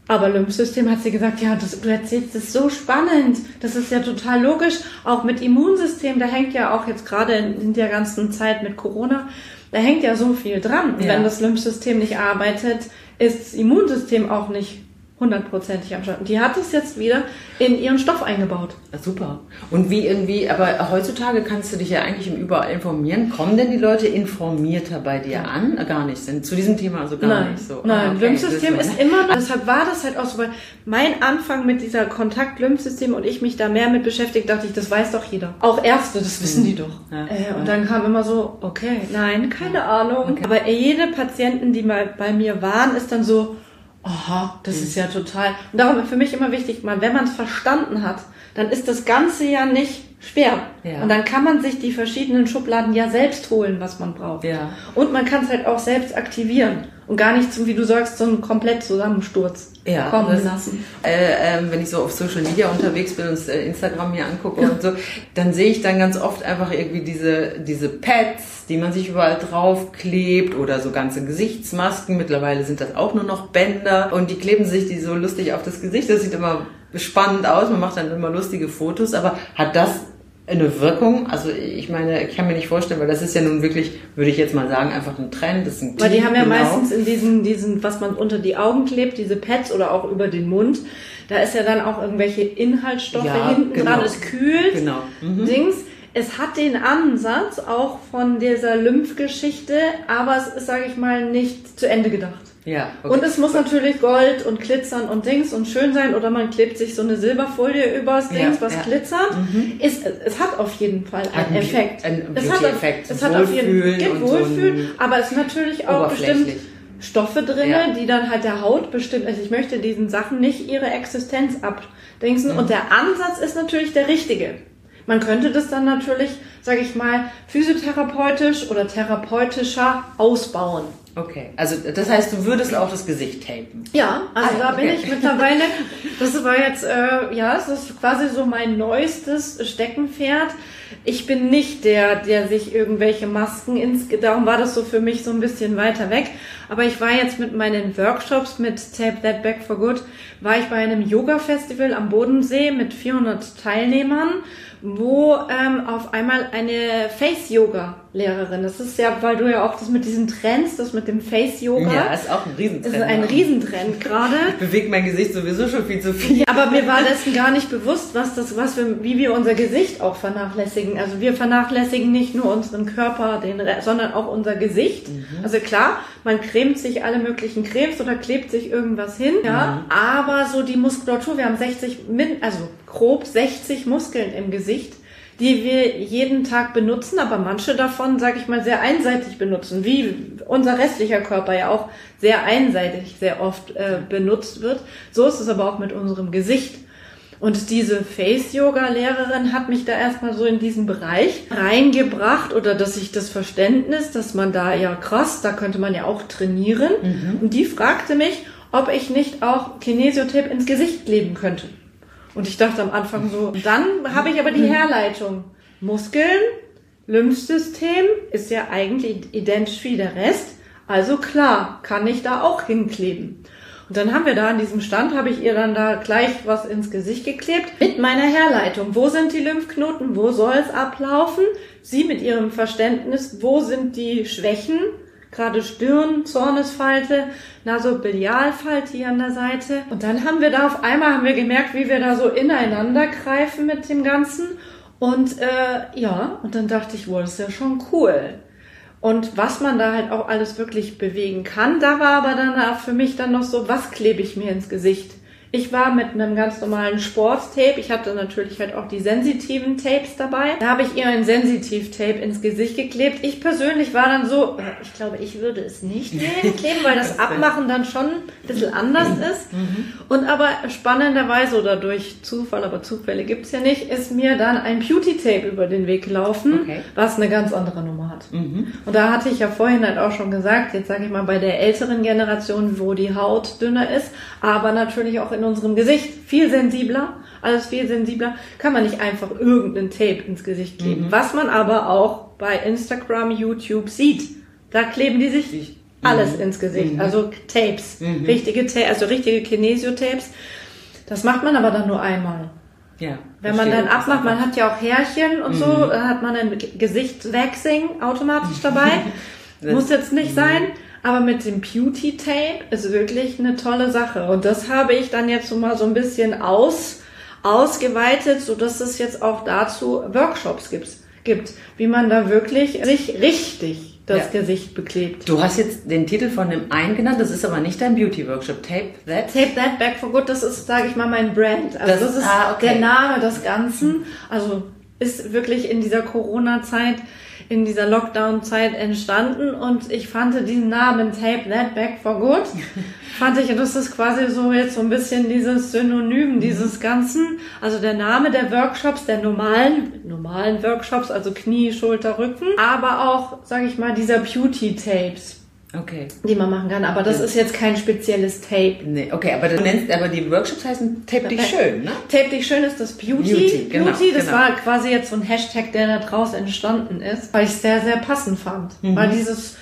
Aber Lymphsystem hat sie gesagt, ja, das, du erzählst das so spannend. Das ist ja total logisch. Auch mit Immunsystem, da hängt ja auch jetzt gerade in, in der ganzen Zeit mit Corona, da hängt ja so viel dran. Ja. Wenn das Lymphsystem nicht arbeitet, ist das Immunsystem auch nicht hundertprozentig am Start. Die hat es jetzt wieder in ihren Stoff eingebaut.
Super. Und wie irgendwie, aber heutzutage kannst du dich ja eigentlich im überall informieren. Kommen denn die Leute informierter bei dir ja. an? Gar nicht. Sind zu diesem Thema also gar
Nein.
nicht so.
Nein, ah, okay. Lymphsystem ist immer noch, deshalb war das halt auch so, weil mein Anfang mit dieser Kontakt-Lymphsystem und ich mich da mehr mit beschäftigt, dachte ich, das weiß doch jeder. Auch Ärzte, das wissen mhm. die doch. Ja. Äh, und dann kam immer so, okay, nein, keine Ahnung. Okay. Aber jede Patienten, die mal bei mir waren, ist dann so, aha, das mhm. ist ja total. Und darum für mich immer wichtig, mal, wenn man es verstanden hat, dann ist das Ganze ja nicht schwer. Ja. Und dann kann man sich die verschiedenen Schubladen ja selbst holen, was man braucht. Ja. Und man kann es halt auch selbst aktivieren und gar nicht zum, wie du sagst, einen komplett Zusammensturz ja, kommen lassen.
Äh, äh, wenn ich so auf Social Media unterwegs bin und äh, Instagram mir angucke und so, dann sehe ich dann ganz oft einfach irgendwie diese, diese Pads, die man sich überall draufklebt oder so ganze Gesichtsmasken. Mittlerweile sind das auch nur noch Bänder und die kleben sich die so lustig auf das Gesicht. Das sieht immer spannend aus. Man macht dann immer lustige Fotos, aber hat das eine Wirkung. Also ich meine, ich kann mir nicht vorstellen, weil das ist ja nun wirklich, würde ich jetzt mal sagen, einfach ein Trend. Das ist ein
weil die haben ja genau. meistens in diesen, diesen, was man unter die Augen klebt, diese Pads oder auch über den Mund, da ist ja dann auch irgendwelche Inhaltsstoffe ja, hinten genau. dran, es kühlt, genau. Mhm. Dings. Es hat den Ansatz auch von dieser Lymphgeschichte, aber es ist, sage ich mal, nicht zu Ende gedacht. Ja, okay. Und es muss natürlich Gold und glitzern und Dings und schön sein oder man klebt sich so eine Silberfolie übers Dings, ja, was ja. glitzert. Mhm. Ist, es hat auf jeden Fall einen Effekt.
Ein
es hat,
Effekt.
Es hat auf jeden Fall Wohlfühlen, so aber es ist natürlich auch bestimmt Stoffe drin, ja. die dann halt der Haut bestimmt. Also ich möchte diesen Sachen nicht ihre Existenz abdingsen. Mhm. Und der Ansatz ist natürlich der richtige. Man könnte das dann natürlich, sage ich mal, physiotherapeutisch oder therapeutischer ausbauen.
Okay, also das heißt, du würdest auch das Gesicht tapen?
Ja, also ah, da okay. bin ich mittlerweile, [laughs] das war jetzt, äh, ja, das ist quasi so mein neuestes Steckenpferd. Ich bin nicht der, der sich irgendwelche Masken ins, darum war das so für mich so ein bisschen weiter weg. Aber ich war jetzt mit meinen Workshops mit Tape That Back for Good, war ich bei einem Yoga-Festival am Bodensee mit 400 Teilnehmern wo ähm, auf einmal eine Face-Yoga-Lehrerin, das ist ja, weil du ja auch das mit diesen Trends, das mit dem Face-Yoga.
Ja, ist auch ein Riesentrend.
Das ist ein Riesentrend gerade.
Ich bewege mein Gesicht sowieso schon viel zu viel.
Ja, aber mir war dessen gar nicht bewusst, was das, was wir, wie wir unser Gesicht auch vernachlässigen. Also wir vernachlässigen nicht nur unseren Körper, den, sondern auch unser Gesicht. Mhm. Also klar, man cremt sich alle möglichen Cremes oder klebt sich irgendwas hin, ja, mhm. aber so die Muskulatur, wir haben 60, also grob 60 Muskeln im Gesicht, die wir jeden Tag benutzen, aber manche davon, sage ich mal, sehr einseitig benutzen, wie unser restlicher Körper ja auch sehr einseitig sehr oft äh, benutzt wird. So ist es aber auch mit unserem Gesicht. Und diese Face-Yoga-Lehrerin hat mich da erstmal so in diesen Bereich reingebracht oder dass ich das Verständnis, dass man da ja krass, da könnte man ja auch trainieren. Mhm. Und die fragte mich, ob ich nicht auch Kinesiotape ins Gesicht kleben könnte. Und ich dachte am Anfang so, dann habe ich aber die Herleitung. Muskeln, Lymphsystem ist ja eigentlich identisch wie der Rest. Also klar, kann ich da auch hinkleben. Und dann haben wir da an diesem Stand, habe ich ihr dann da gleich was ins Gesicht geklebt mit meiner Herleitung. Wo sind die Lymphknoten? Wo soll es ablaufen? Sie mit ihrem Verständnis, wo sind die Schwächen? Gerade Stirn, Zornesfalte, Nasobilialfalte hier an der Seite. Und dann haben wir da auf einmal haben wir gemerkt, wie wir da so ineinander greifen mit dem Ganzen. Und äh, ja, und dann dachte ich, wow, das ist ja schon cool. Und was man da halt auch alles wirklich bewegen kann, da war aber dann für mich dann noch so, was klebe ich mir ins Gesicht? Ich war mit einem ganz normalen Sporttape. Ich hatte natürlich halt auch die sensitiven Tapes dabei. Da habe ich ihr ein Sensitiv-Tape ins Gesicht geklebt. Ich persönlich war dann so, ich glaube, ich würde es nicht [laughs] nehmen, kleben, weil das Abmachen dann schon ein bisschen anders ist. Und aber spannenderweise oder durch Zufall, aber Zufälle gibt's ja nicht, ist mir dann ein Beauty-Tape über den Weg gelaufen,
Okay.
was eine ganz andere Nummer hat. Und da hatte ich ja vorhin halt auch schon gesagt, jetzt sage ich mal bei der älteren Generation, wo die Haut dünner ist, aber natürlich auch in unserem Gesicht viel sensibler, alles viel sensibler, kann man nicht einfach irgendein Tape ins Gesicht kleben. Was man aber auch bei Instagram, YouTube sieht. Da kleben die sich alles ins Gesicht. Also Tapes, richtige Tapes, also richtige Kinesio-Tapes. Das macht man aber dann nur einmal.
Ja.
Wenn man dann abmacht, man hat ja auch Härchen und so, dann hat man ein Gesichtswaxing automatisch dabei. [laughs] Muss jetzt nicht sein, aber mit dem Beauty Tape ist wirklich eine tolle Sache. Und das habe ich dann jetzt so mal so ein bisschen aus, ausgeweitet, so dass es jetzt auch dazu Workshops gibt, gibt, wie man da wirklich sich richtig das
Ja.
Gesicht beklebt.
Du hast jetzt den Titel von dem einen genannt, das ist aber nicht dein Beauty-Workshop. Tape That.
Tape That Back for Good, das ist, sage ich mal, mein Brand. Also
Das-
das, ist
ah, okay.
der Name des Ganzen. Also ist wirklich in dieser Corona-Zeit, in dieser Lockdown-Zeit entstanden und ich fand diesen Namen Tape That Back for Good, [laughs] fand ich, das ist quasi so jetzt so ein bisschen dieses Synonym dieses Ganzen. Also der Name der Workshops, der normalen, normalen Workshops, also Knie, Schulter, Rücken, aber auch, sage ich mal, dieser Beauty-Tapes
Okay.
die man machen kann. Aber das ist jetzt kein spezielles Tape.
Nee, okay, aber du nennst, aber die Workshops heißen Tape dich schön, ne?
Tape dich schön ist das Beauty.
Beauty, genau,
Beauty, das
genau.
war quasi jetzt so ein Hashtag, der da draus entstanden ist, weil ich es sehr, sehr passend fand.
Mhm.
Weil dieses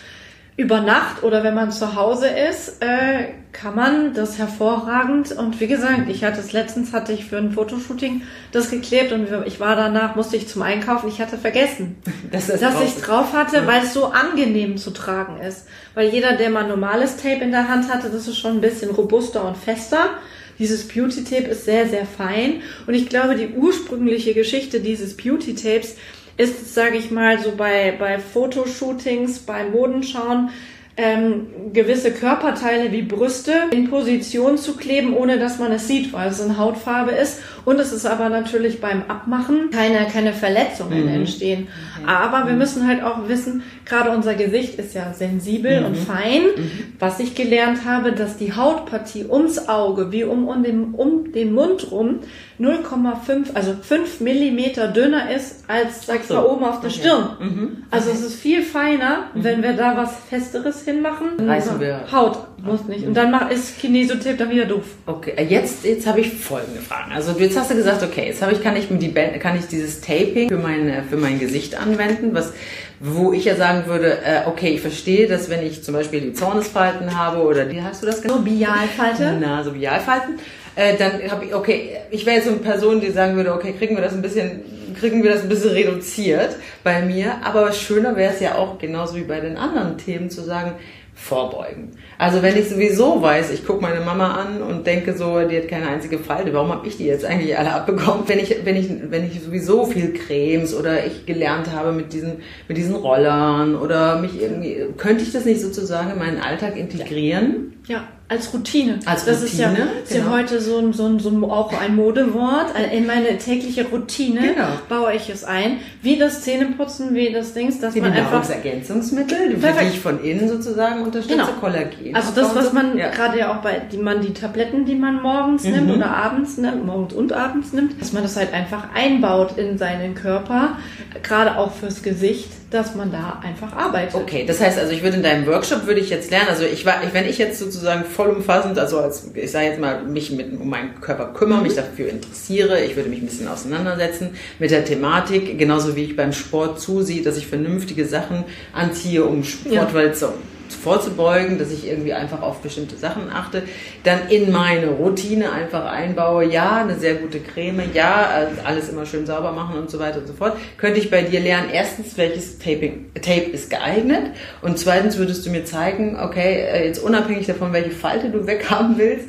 über Nacht oder wenn man zu Hause ist, äh, kann man das hervorragend. Und wie gesagt, ich hatte es letztens, hatte ich für ein Fotoshooting das geklebt und ich war danach, musste ich zum Einkaufen. Ich hatte vergessen,
Dass [laughs] das
dass
drauf
ich drauf hatte, weil es so angenehm zu tragen ist. Weil jeder, der mal normales Tape in der Hand hatte, das ist schon ein bisschen robuster und fester. Dieses Beauty Tape ist sehr, sehr fein. Und ich glaube, die ursprüngliche Geschichte dieses Beauty Tapes ist, sage ich mal, so bei, bei Fotoshootings, bei Modenschauen, ähm, gewisse Körperteile wie Brüste in Position zu kleben, ohne dass man es sieht, weil es eine Hautfarbe ist. Und es ist aber natürlich beim Abmachen keine, keine Verletzungen entstehen. Aber wir müssen halt auch wissen, gerade unser Gesicht ist ja sensibel und fein. Was ich gelernt habe, dass die Hautpartie ums Auge, wie um, um, den, um den Mund rum, 0,5, also 5 Millimeter dünner ist als, sag ich
so.
mal, oben auf der
Okay.
Stirn. Also es ist viel feiner, wenn wir da was Festeres hinmachen.
Reißen wir.
Haut muss nicht. Und dann ist Kinesotape dann wieder doof.
Okay, äh, jetzt, jetzt habe ich folgende Fragen. Also jetzt hast du gesagt, okay, jetzt habe ich, kann ich mir die Band, kann ich dieses Taping für mein, für mein Gesicht anwenden, was, wo ich ja sagen würde, äh, okay, ich verstehe, dass wenn ich zum Beispiel die Zornesfalten habe oder die, hast du das genannt?
Bialfalte.
Na, so Bialfalten. Äh, dann habe ich, okay, ich wäre jetzt so eine Person, die sagen würde, okay, kriegen wir das ein bisschen, kriegen wir das ein bisschen reduziert bei mir. Aber schöner wäre es ja auch, genauso wie bei den anderen Themen, zu sagen, vorbeugen. Also wenn ich sowieso weiß, ich gucke meine Mama an und denke so, die hat keine einzige Falte, warum habe ich die jetzt eigentlich alle abbekommen? Wenn ich, wenn ich, wenn ich sowieso viel Cremes oder ich gelernt habe mit diesen, mit diesen Rollern oder mich irgendwie, könnte ich das nicht sozusagen in meinen Alltag integrieren?
Ja, als Routine.
Als
das ist ja,
Routine,
ist ja
genau.
heute so ein, so ein, so auch ein Modewort. In meine tägliche Routine
Genau.
baue ich es ein. Wie das Zähneputzen, wie das Dings, dass
Die
man einfach
Nahrungsergänzungsmittel, für die ich von innen sozusagen unterstütze,
Genau.
Kollagen.
Also das, was man
ja.
gerade ja auch bei die man die Tabletten, die man morgens nimmt oder abends nimmt, morgens und abends nimmt, dass man das halt einfach einbaut in seinen Körper, gerade auch fürs Gesicht, dass man da einfach arbeitet.
Okay, das heißt also, ich würde in deinem Workshop würde ich jetzt lernen, also ich war, ich- wenn ich jetzt sozusagen vollumfassend, also als ich sage jetzt mal, mich mit um meinen Körper kümmere, mich dafür interessiere, ich würde mich ein bisschen auseinandersetzen mit der Thematik, genauso wie ich beim Sport zusehe, dass ich vernünftige Sachen anziehe, um Sportverletzungen vorzubeugen, dass ich irgendwie einfach auf bestimmte Sachen achte, dann in meine Routine einfach einbaue, ja, eine sehr gute Creme, ja, äh, alles immer schön sauber machen und so weiter und so fort, könnte ich bei dir lernen, erstens, welches Taping, Tape ist geeignet und zweitens würdest du mir zeigen, okay, äh, jetzt unabhängig davon, welche Falte du weghaben willst,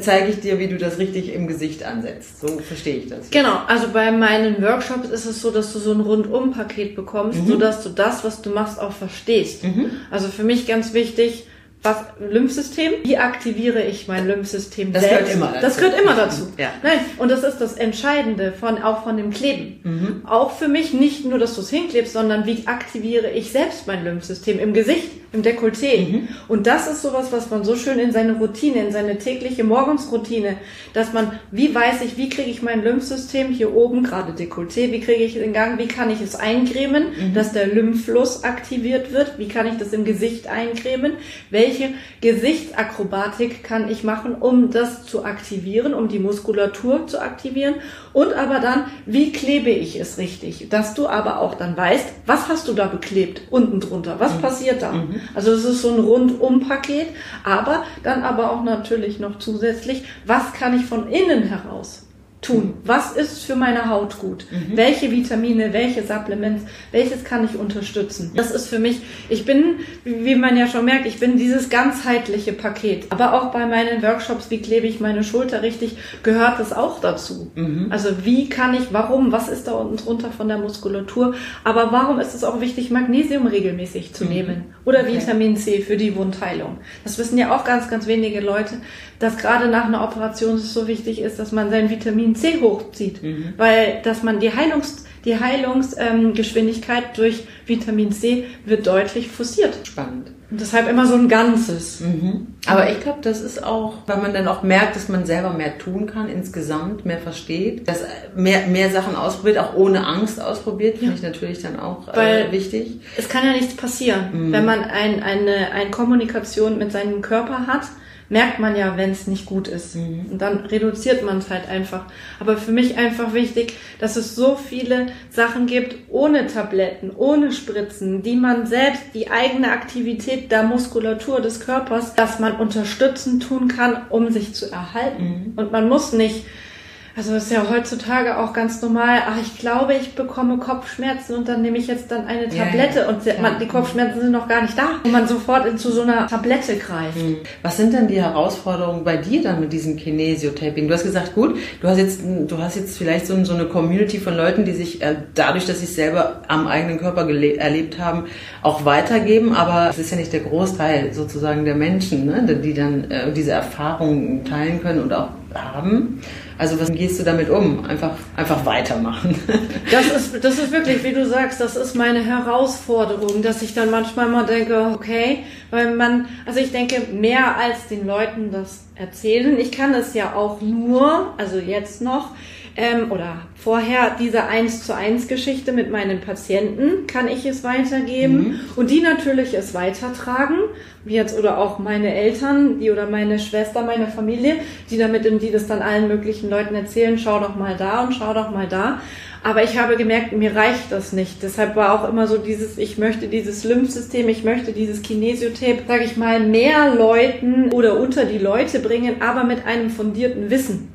zeige ich dir, wie du das richtig im Gesicht ansetzt. So verstehe ich das.
Genau, also bei meinen Workshops ist es so, dass du so ein Rundum-Paket bekommst,
Mhm.
sodass du das, was du machst, auch verstehst. Also für mich ganz wichtig, was Lymphsystem, wie aktiviere ich mein Lymphsystem
das
selbst?
Gehört immer dazu.
Das gehört immer dazu.
Ja.
Nein, und das ist das Entscheidende von auch von dem Kleben.
Mhm.
Auch für mich nicht nur, dass du es hinklebst, sondern wie aktiviere ich selbst mein Lymphsystem im Gesicht, im Dekolleté.
Mhm.
Und das ist sowas, was man so schön in seine Routine, in seine tägliche Morgensroutine, dass man, wie weiß ich, wie kriege ich mein Lymphsystem hier oben, gerade Dekolleté, wie kriege ich es in Gang, wie kann ich es eincremen,
Mhm.
dass der Lymphfluss aktiviert wird, wie kann ich das im Gesicht eincremen, welche Gesichtsakrobatik kann ich machen, um das zu aktivieren, um die Muskulatur zu aktivieren? Und aber dann, wie klebe ich es richtig, dass du aber auch dann weißt, was hast du da beklebt unten drunter, was passiert da. Also es ist so ein Rundum-Paket, aber dann aber auch natürlich noch zusätzlich, was kann ich von innen heraus tun? Was ist für meine Haut gut? Welche Vitamine, welche Supplements, welches kann ich unterstützen? Das ist für mich, ich bin, wie man ja schon merkt, ich bin dieses ganzheitliche Paket. Aber auch bei meinen Workshops, wie klebe ich meine Schulter richtig, gehört das auch dazu. Also wie kann ich, warum, was ist da unten drunter von der Muskulatur? Aber warum ist es auch wichtig, Magnesium regelmäßig zu nehmen? Oder
Okay.
Vitamin C für die Wundheilung. Das wissen ja auch ganz, ganz wenige Leute, dass gerade nach einer Operation es so wichtig ist, dass man sein Vitamin C hochzieht, weil dass man die Heilungs die Heilungsgeschwindigkeit ähm, durch Vitamin C wird deutlich forciert.
Spannend.
Und deshalb immer so ein Ganzes.
Aber ich glaube, das ist auch, weil man dann auch merkt, dass man selber mehr tun kann, insgesamt mehr versteht, dass mehr, mehr Sachen ausprobiert, auch ohne Angst ausprobiert, finde ich natürlich dann auch äh, wichtig.
Es kann ja nichts passieren. Wenn man ein, eine, eine Kommunikation mit seinem Körper hat, merkt man ja, wenn es nicht gut ist. Und dann reduziert man es halt einfach. Aber für mich einfach wichtig, dass es so viele Sachen gibt, ohne Tabletten, ohne Spritzen, die man selbst, die eigene Aktivität der Muskulatur des Körpers, dass man unterstützend tun kann, um sich zu erhalten. Und man muss nicht also ist ja heutzutage auch ganz normal. Ach, ich glaube, ich bekomme Kopfschmerzen und dann nehme ich jetzt dann eine
Ja,
Tablette
ja,
und
klar.
man, die Kopfschmerzen sind noch gar nicht da. Und man sofort in zu so einer Tablette greift.
Was sind denn die Herausforderungen bei dir dann mit diesem Kinesiotaping? Du hast gesagt, gut, du hast jetzt, du hast jetzt vielleicht so, so eine Community von Leuten, die sich äh, dadurch, dass sie es selber am eigenen Körper erlebt haben, auch weitergeben. Aber es ist ja nicht der Großteil sozusagen der Menschen, ne, die dann äh, diese Erfahrungen teilen können und auch haben. Also was gehst du damit um? Einfach, einfach weitermachen. [laughs]
Das ist, das ist wirklich, wie du sagst, das ist meine Herausforderung, dass ich dann manchmal mal denke, okay, weil man, also ich denke, mehr als den Leuten das erzählen. Ich kann es ja auch nur, also jetzt noch, ähm, oder vorher diese 1 zu 1 Geschichte mit meinen Patienten kann ich es weitergeben und die natürlich es weitertragen, wie jetzt oder auch meine Eltern, die oder meine Schwester, meine Familie, die damit, die das dann allen möglichen Leuten erzählen, schau doch mal da und schau doch mal da. Aber ich habe gemerkt, mir reicht das nicht. Deshalb war auch immer so dieses, ich möchte dieses Lymphsystem, ich möchte dieses Kinesiotape, sage ich mal, mehr Leuten oder unter die Leute bringen, aber mit einem fundierten Wissen.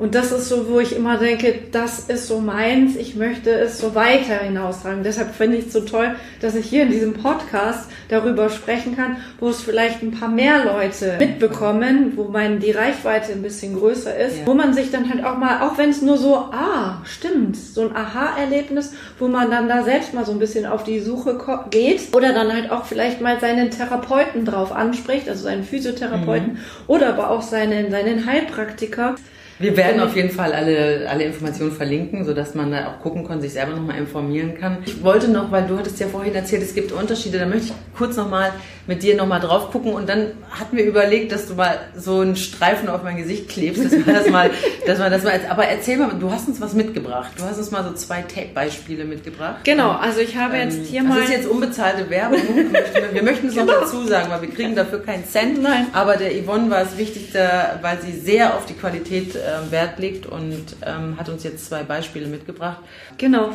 Und das ist so, wo ich immer denke, das ist so meins, ich möchte es so weiter hinaustragen. Deshalb finde ich es so toll, dass ich hier in diesem Podcast darüber sprechen kann, wo es vielleicht ein paar mehr Leute mitbekommen, wo mein, die Reichweite ein bisschen größer ist,
Ja.
wo man sich dann halt auch mal, auch wenn es nur so, ah, stimmt, so ein Aha-Erlebnis, wo man dann da selbst mal so ein bisschen auf die Suche geht oder dann halt auch vielleicht mal seinen Therapeuten drauf anspricht, also seinen Physiotherapeuten oder aber auch seinen, seinen Heilpraktiker.
Wir werden auf jeden Fall alle, alle Informationen verlinken, sodass man da auch gucken kann, sich selber nochmal informieren kann. Ich wollte noch, weil du hattest ja vorhin erzählt, es gibt Unterschiede, da möchte ich kurz nochmal mit dir nochmal drauf gucken und dann hatten wir überlegt, dass du mal so einen Streifen auf mein Gesicht klebst, dass man das mal, [laughs] dass man das mal, aber erzähl mal, du hast uns was mitgebracht. Du hast uns mal so zwei Tape-Beispiele mitgebracht.
Genau, also ich habe jetzt hier
das
mal...
ist jetzt unbezahlte Werbung. [laughs] Wir möchten es noch dazu sagen, weil wir kriegen dafür keinen Cent.
Nein.
Aber der Yvonne war es wichtig, da, weil sie sehr auf die Qualität äh, Wert legt und ähm, hat uns jetzt zwei Beispiele mitgebracht.
Genau.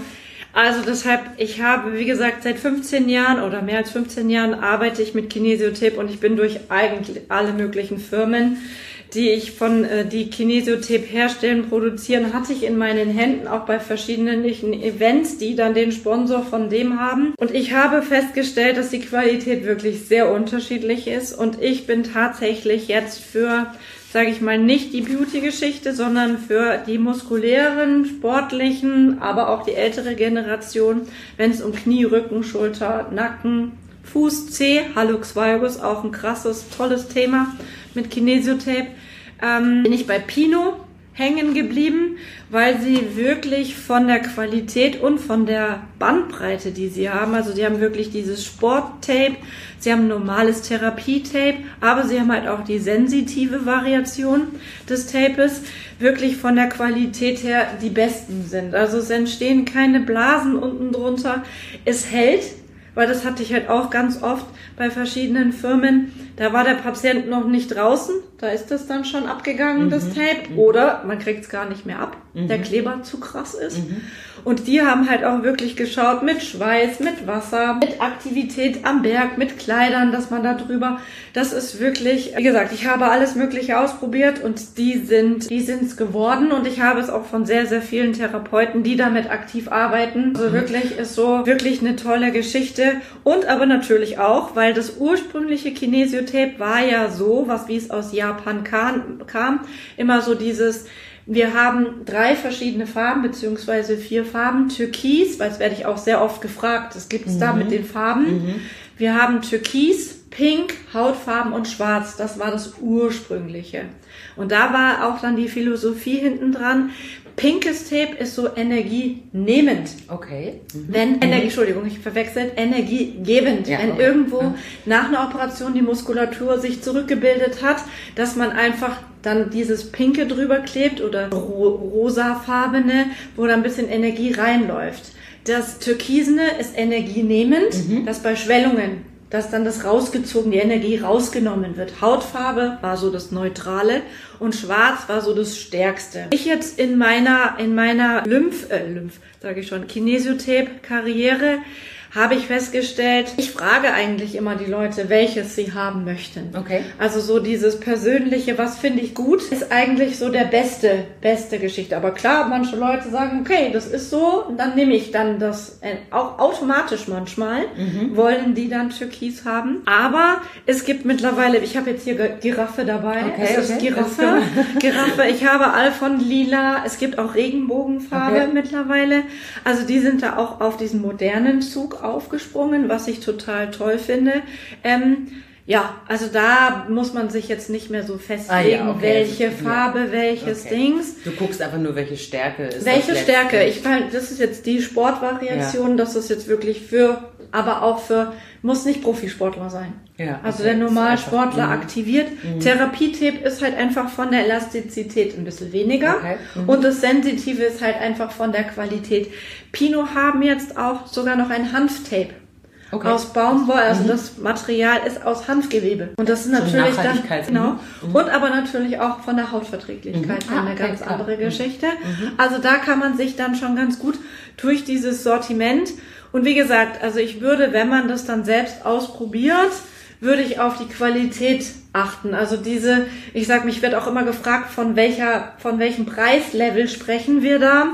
Also deshalb, ich habe, wie gesagt, seit 15 Jahren oder mehr als 15 Jahren arbeite ich mit Kinesiotape und ich bin durch eigentlich alle möglichen Firmen, die ich von, äh, die Kinesiotape herstellen, produzieren, hatte ich in meinen Händen auch bei verschiedenen Events, die dann den Sponsor von dem haben. Und ich habe festgestellt, dass die Qualität wirklich sehr unterschiedlich ist und ich bin tatsächlich jetzt für sage ich mal, nicht die Beauty-Geschichte, sondern für die muskulären, sportlichen, aber auch die ältere Generation, wenn es um Knie, Rücken, Schulter, Nacken, Fuß C, Hallux valgus, auch ein krasses, tolles Thema mit Kinesiotape. Ähm, bin ich bei Pino hängen geblieben, weil sie wirklich von der Qualität und von der Bandbreite, die sie haben, also sie haben wirklich dieses Sporttape, sie haben normales Therapietape, aber sie haben halt auch die sensitive Variation des Tapes, wirklich von der Qualität her die besten sind. Also es entstehen keine Blasen unten drunter, es hält, weil das hatte ich halt auch ganz oft bei verschiedenen Firmen. Da war der Patient noch nicht draußen, da ist das dann schon abgegangen, mhm. das Tape. Mhm. Oder man kriegt es gar nicht mehr ab, mhm. der Kleber zu krass ist. Mhm. Und die haben halt auch wirklich geschaut mit Schweiß, mit Wasser, mit Aktivität am Berg, mit Kleidern, dass man da drüber. Das ist wirklich, wie gesagt, ich habe alles Mögliche ausprobiert und die sind, die sind's geworden und ich habe es auch von sehr, sehr vielen Therapeuten, die damit aktiv arbeiten. Also mhm. wirklich ist so wirklich eine tolle Geschichte und aber natürlich auch, weil das ursprüngliche Kinesiotape war ja so, was wie es aus Japan kam, kam immer so dieses wir haben drei verschiedene Farben beziehungsweise vier Farben. Türkis, weil das werde ich auch sehr oft gefragt, was gibt es mhm. da mit den Farben? Mhm. Wir haben Türkis, Pink, Hautfarben und Schwarz. Das war das ursprüngliche. Und da war auch dann die Philosophie hinten dran. Pinkes Tape ist so energienehmend.
Okay.
Mhm. Wenn. Energie, Entschuldigung, ich verwechselt, energiegebend. Ja, Wenn okay. irgendwo mhm. nach einer Operation die Muskulatur sich zurückgebildet hat, dass man einfach dann dieses Pinke drüber klebt oder ro rosafarbene, wo da ein bisschen Energie reinläuft. Das Türkisene ist energienehmend, mhm. das bei Schwellungen dass dann das rausgezogen, die Energie rausgenommen wird. Hautfarbe war so das Neutrale und Schwarz war so das Stärkste. Ich jetzt in meiner in meiner Lymph, äh, Lymph, sage ich schon, Kinesiotape-Karriere habe ich festgestellt, ich frage eigentlich immer die Leute, welches sie haben möchten.
Okay.
Also so dieses persönliche, was finde ich gut, ist eigentlich so der beste, beste Geschichte. Aber klar, manche Leute sagen, okay, das ist so, dann nehme ich dann das, äh, auch automatisch manchmal, mhm. wollen die dann Türkis haben. Aber es gibt mittlerweile, ich habe jetzt hier Giraffe dabei.
Okay, es ist
okay. Giraffe. [laughs] Giraffe. Ich habe all von lila. Es gibt auch Regenbogenfarbe okay. mittlerweile. Also die sind da auch auf diesen modernen Zug aufgesprungen, was ich total toll finde. Ähm, ja, also da muss man sich jetzt nicht mehr so festlegen, ah, ja, okay. welche Farbe, ja. welches okay. Dings.
Du guckst einfach nur, welche Stärke ist.
Welche Stärke? Ich fand, das ist jetzt die Sportvariation, ja. das ist jetzt wirklich für, aber auch für, muss nicht Profisportler sein. Ja, also okay. der Normalsportler einfach, aktiviert. Mhm. Therapietape ist halt einfach von der Elastizität ein bisschen weniger. Mhm. Und das Sensitive ist halt einfach von der Qualität. Pino haben jetzt auch sogar noch ein Hanftape. Okay. Aus Baumwolle, also mhm. das Material ist aus Hanfgewebe. Und das ist natürlich dann, genau. Mhm. Und aber natürlich auch von der Hautverträglichkeit mhm. ah, eine okay, ganz klar. andere mhm. Geschichte. Mhm. Also da kann man sich dann schon ganz gut durch dieses Sortiment und wie gesagt, also ich würde, wenn man das dann selbst ausprobiert, würde ich auf die Qualität achten. Also diese, ich sag mich, wird auch immer gefragt, von welcher, von welchem Preislevel sprechen wir da?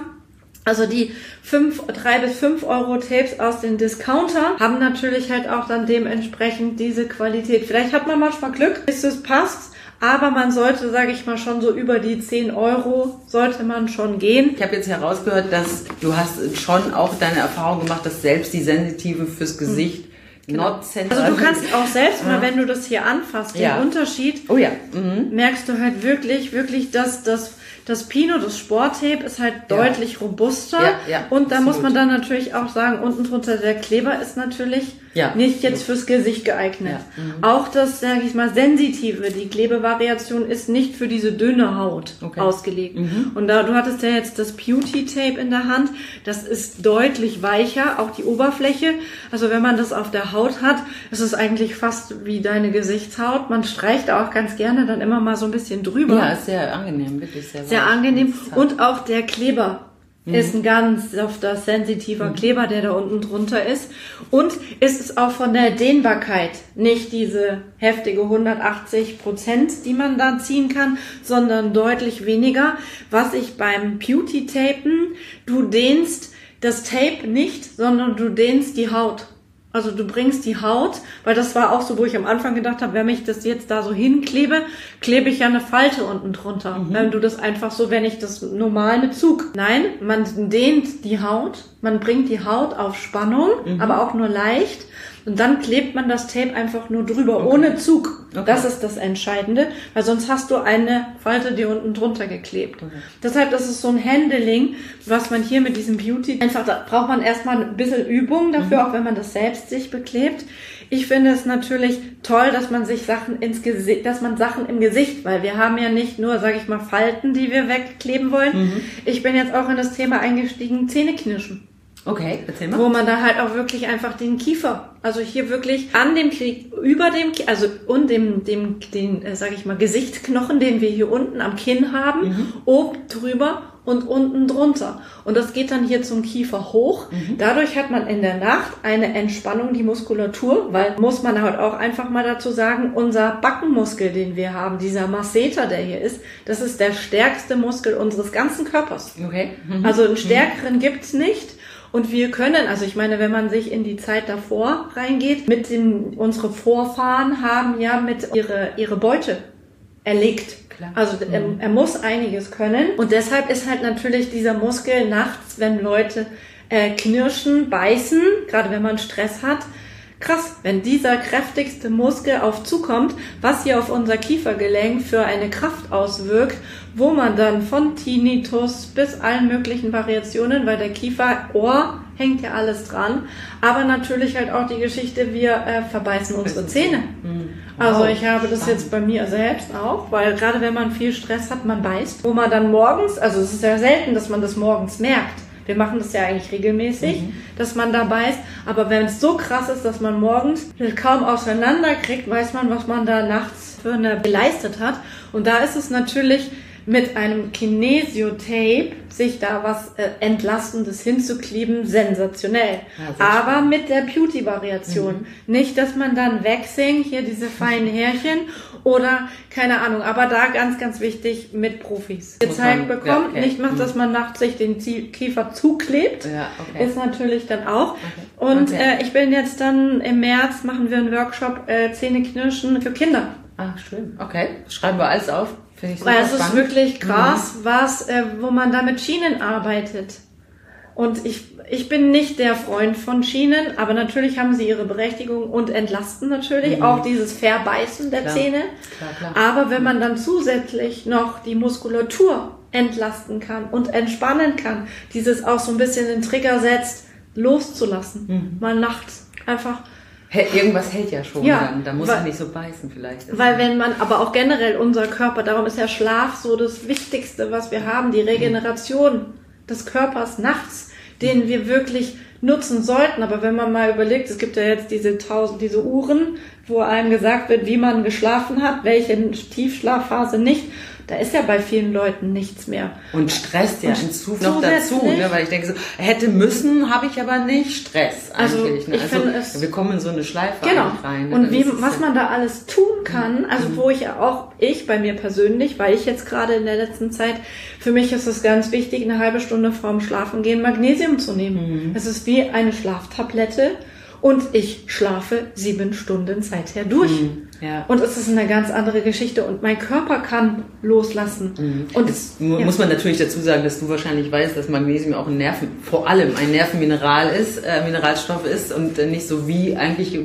Also die fünf, drei bis fünf Euro Tapes aus den Discounter haben natürlich halt auch dann dementsprechend diese Qualität. Vielleicht hat man manchmal Glück, bis es passt. Aber man sollte, sage ich mal, schon so über die 10 Euro sollte man schon gehen.
Ich habe jetzt herausgehört, dass du hast schon auch deine Erfahrung gemacht, dass selbst die Sensitive fürs Gesicht hm. Genau.
Also du kannst auch selbst mal, wenn du das hier anfasst, den ja. Unterschied,
oh ja.
Mhm. merkst du halt wirklich, wirklich, dass das das Pino, das Sporttape, ist halt ja. deutlich robuster. Ja, ja, und da absolut. muss man dann natürlich auch sagen, unten drunter der Kleber ist natürlich ja. nicht jetzt fürs Gesicht geeignet. Mhm. Auch das, sage ich mal, sensitive, die Klebevariation ist nicht für diese dünne Haut okay. ausgelegt. Mhm. Und da du hattest ja jetzt das Beauty Tape in der Hand, das ist deutlich weicher, auch die Oberfläche. Also wenn man das auf der Haut hat, ist es eigentlich fast wie deine Gesichtshaut. Man streicht auch ganz gerne dann immer mal so ein bisschen drüber.
Ja, ist sehr angenehm, wirklich sehr,
sehr angenehm. Und auch der Kleber Mhm. Ist ein ganz softer, sensitiver mhm. Kleber, der da unten drunter ist. Und ist es auch von der Dehnbarkeit nicht diese heftige 180 Prozent, die man da ziehen kann, sondern deutlich weniger. Was ich beim Beauty-Tapen, du dehnst das Tape nicht, sondern du dehnst die Haut. Also du bringst die Haut, weil das war auch so, wo ich am Anfang gedacht habe, wenn ich das jetzt da so hinklebe, klebe ich ja eine Falte unten drunter. Mhm. Wenn du das einfach so, wenn ich das normal mit Zug. Nein, man dehnt die Haut, man bringt die Haut auf Spannung, mhm. aber auch nur leicht. Und dann klebt man das Tape einfach nur drüber,
Okay.
ohne Zug.
Okay.
Das ist das Entscheidende, weil sonst hast du eine Falte, die unten drunter geklebt.
Okay.
Deshalb ist es so ein Handling, was man hier mit diesem Beauty, einfach da braucht man erstmal ein bisschen Übung dafür,
Mhm.
auch wenn man das selbst sich beklebt. Ich finde es natürlich toll, dass man sich Sachen ins Gesicht, dass man Sachen im Gesicht, weil wir haben ja nicht nur, sage ich mal, Falten, die wir wegkleben wollen.
Mhm.
Ich bin jetzt auch in das Thema eingestiegen, Zähneknirschen
Okay, erzähl mal.
wo man da halt auch wirklich einfach den Kiefer, also hier wirklich an dem Knie, über dem, also und dem, dem, den, äh, sag ich mal, Gesichtsknochen, den wir hier unten am Kinn haben,
Mhm.
oben drüber und unten drunter. Und das geht dann hier zum Kiefer hoch.
Mhm.
Dadurch hat man in der Nacht eine Entspannung, die Muskulatur, weil muss man halt auch einfach mal dazu sagen, unser Backenmuskel, den wir haben, dieser Masseter, der hier ist, das ist der stärkste Muskel unseres ganzen Körpers.
Okay. Mhm.
Also einen stärkeren gibt's nicht. Und wir können, also ich meine, wenn man sich in die Zeit davor reingeht, mit dem, unsere Vorfahren haben ja mit ihre, ihre Beute erlegt.
Klar.
Also er, er muss einiges können. Und deshalb ist halt natürlich dieser Muskel nachts, wenn Leute äh, knirschen, beißen, gerade wenn man Stress hat, krass, wenn dieser kräftigste Muskel auf zukommt, was hier auf unser Kiefergelenk für eine Kraft auswirkt, wo man dann von Tinnitus bis allen möglichen Variationen, weil der Kiefer, Ohr hängt ja alles dran, aber natürlich halt auch die Geschichte, wir äh, verbeißen unsere Zähne.
Mhm.
Also ich habe das jetzt bei mir selbst auch, weil gerade wenn man viel Stress hat, man beißt, wo man dann morgens, also es ist ja selten, dass man das morgens merkt. Wir machen das ja eigentlich regelmäßig, dass man da beißt. Aber wenn es so krass ist, dass man morgens kaum auseinanderkriegt, weiß man, was man da nachts für eine geleistet hat. Und da ist es natürlich mit einem Kinesiotape sich da was äh, Entlastendes hinzukleben, sensationell.
Ja,
Aber mit der Beauty-Variation. Nicht, dass man dann wegsingt, hier diese feinen Härchen oder keine Ahnung. Aber da ganz, ganz wichtig mit Profis. Gezeigt bekommt,
ja, okay.
nicht macht,
Mhm.
dass man nachts sich den Kiefer zuklebt.
Ja, okay.
Ist natürlich dann auch. Und
Okay.
Äh, ich bin jetzt dann im März machen wir einen Workshop äh, Zähneknirschen für Kinder.
Ah, schön. Okay. Schreiben wir alles auf. Finde ich
Weil es ist
spannend.
wirklich krass, was, äh, wo man da mit Schienen arbeitet. Und ich, ich bin nicht der Freund von Schienen, aber natürlich haben sie ihre Berechtigung und entlasten natürlich auch dieses Verbeißen der
Mhm. Klar.
Zähne.
Klar, klar.
Aber wenn man dann zusätzlich noch die Muskulatur entlasten kann und entspannen kann, dieses auch so ein bisschen den Trigger setzt, loszulassen,
Mhm.
mal nachts einfach
Irgendwas hält ja schon
Ja,
dann. Da muss
weil-
er nicht so beißen vielleicht.
Weil wenn man, aber auch generell unser Körper, darum ist ja Schlaf so das Wichtigste, was wir haben, die Regeneration des Körpers nachts, den wir wirklich nutzen sollten. Aber wenn man mal überlegt, es gibt ja jetzt diese tausend, diese Uhren, wo einem gesagt wird, wie man geschlafen hat, welche Tiefschlafphase nicht, da ist ja bei vielen Leuten nichts mehr.
Und stresst ja
Und
hinzu noch dazu, ne? weil ich denke so, hätte müssen, habe ich aber nicht Stress
Also,
eigentlich. ne?
finde es-
wir kommen in so eine Schleife
Genau.
rein. ne?
Und wie, was man da alles tun kann, also wo ich ja auch, ich bei mir persönlich, weil ich jetzt gerade in der letzten Zeit, für mich ist es ganz wichtig, eine halbe Stunde vorm Schlafengehen Magnesium zu nehmen. Es ist wie eine Schlaftablette und ich schlafe sieben Stunden seither durch.
Ja.
Und es ist eine ganz andere Geschichte und mein Körper kann loslassen. Und es,
Mu-
ja.
Muss man natürlich dazu sagen, dass du wahrscheinlich weißt, dass Magnesium auch ein Nerven, vor allem ein Nervenmineral ist, äh, Mineralstoff ist und äh, nicht so wie eigentlich äh,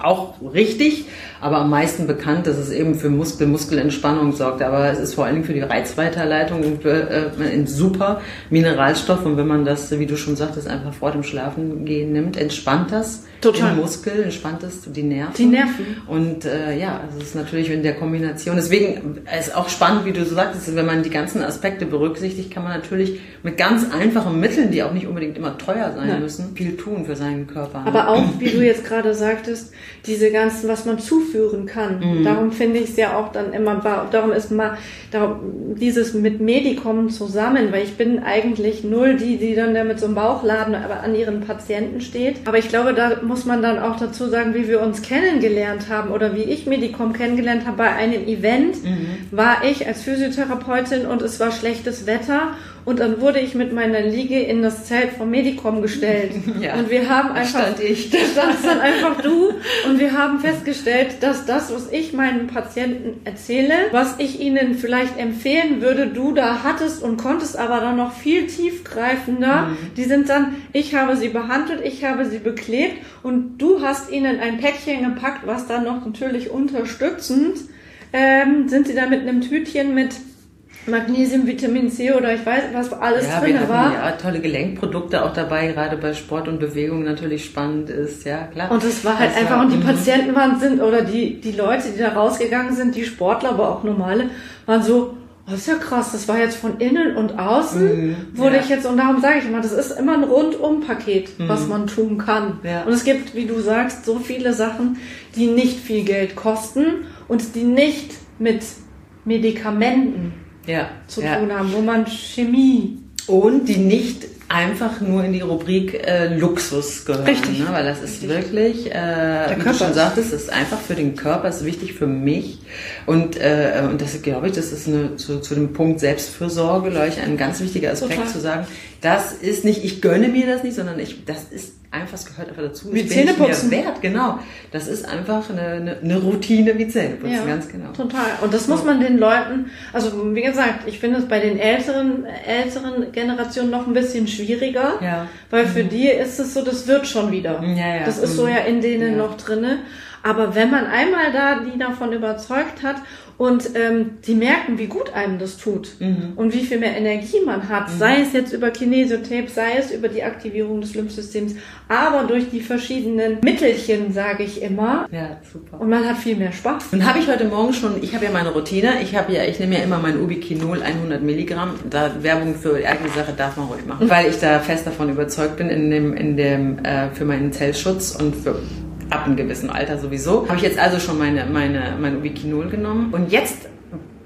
auch richtig, aber am meisten bekannt, dass es eben für Muskel, Muskelentspannung sorgt. Aber es ist vor allem für die Reizweiterleitung und für, äh, ein super Mineralstoff. Und wenn man das, wie du schon sagtest, einfach vor dem Schlafengehen nimmt, entspannt das
Total.
den Muskel, entspannt das die Nerven.
Die Nerven.
Und äh, ja, also es ist natürlich in der Kombination. Deswegen ist auch spannend, wie du so sagtest, wenn man die ganzen Aspekte berücksichtigt, kann man natürlich mit ganz einfachen Mitteln, die auch nicht unbedingt immer teuer sein
Nein.
müssen, viel tun für seinen Körper. ne?
Aber auch, wie du jetzt gerade sagtest, diese ganzen, was man zuführen kann.
Mhm.
Darum finde ich es ja auch dann immer, darum ist mal, darum, dieses mit Medikom zusammen, weil ich bin eigentlich null die, die dann da mit so einem Bauchladen aber an ihren Patienten steht. Aber ich glaube, da muss man dann auch dazu sagen, wie wir uns kennengelernt haben oder wie ich Medikom kennengelernt habe bei einem Event,
Mhm.
war ich als Physiotherapeutin und es war schlechtes Wetter Und dann wurde ich mit meiner Liege in das Zelt vom Medicom gestellt. [laughs]
Ja,
und wir haben einfach,
stand ich.
da standst dann einfach du. Und wir haben festgestellt, dass das, was ich meinen Patienten erzähle, was ich ihnen vielleicht empfehlen würde, du da hattest und konntest aber dann noch viel tiefgreifender.
Mhm.
Die sind dann, ich habe sie behandelt, ich habe sie beklebt und du hast ihnen ein Päckchen gepackt, was dann noch natürlich unterstützend ähm, sind sie da mit einem Tütchen mit Magnesium, Vitamin C oder ich weiß, was alles
Ja,
drin war.
ja tolle Gelenkprodukte auch dabei, gerade bei Sport und Bewegung natürlich spannend ist, ja klar.
Und es war halt
Das
einfach,
war-
und die
mhm.
Patienten waren sind, oder die, die Leute, die da rausgegangen sind, die Sportler, aber auch normale, waren so, oh, das ist ja krass, das war jetzt von innen und außen,
Mhm,
wurde
ja.
ich jetzt, und darum sage ich immer, das ist immer ein Rundum-Paket, was man tun kann.
Mhm. Ja.
Und es gibt, wie du sagst, so viele Sachen, die nicht viel Geld kosten und die nicht mit Medikamenten
ja,
zu tun haben, wo man Chemie
Und die nicht einfach nur in die Rubrik äh, Luxus gehören.
Richtig.
Ne? Weil das ist wirklich, äh, wie du schon sagtest, ist einfach für den Körper, ist wichtig für mich. Und, äh, und das glaube ich, das ist eine, zu, zu dem Punkt Selbstfürsorge, glaube ich, ein ganz wichtiger Aspekt
Total.
zu sagen, das ist nicht, ich gönne mir das nicht, sondern ich, das ist einfach, es gehört einfach dazu.
Wie Zähneputzen.
wert, genau. Das ist einfach eine, eine, eine Routine wie Zähneputzen, ganz genau.
Total. Und das muss man den Leuten, also wie gesagt, ich finde es bei den älteren, älteren Generationen noch ein bisschen schwieriger.
Ja.
Weil für die ist es so, das wird schon wieder.
Ja, ja.
Das ist so
Mhm.
ja in denen
Ja.
noch drinne. Aber wenn man einmal da die davon überzeugt hat und ähm, die merken, wie gut einem das tut
Mhm.
und wie viel mehr Energie man hat, sei es jetzt über Kinesiotape, sei es über die Aktivierung des Lymphsystems, aber durch die verschiedenen Mittelchen, sage ich immer.
Ja, super.
Und man hat viel mehr Spaß.
Nun habe ich heute Morgen schon, ich habe ja meine Routine, ich habe ja, ich nehme ja immer mein Ubiquinol 100 Milligramm. Da Werbung für die eigene Sache darf man ruhig machen, [laughs] weil ich da fest davon überzeugt bin in dem, in dem äh, für meinen Zellschutz und für ab einem gewissen Alter sowieso. Habe ich jetzt also schon meine meine mein Ubiquinol genommen und jetzt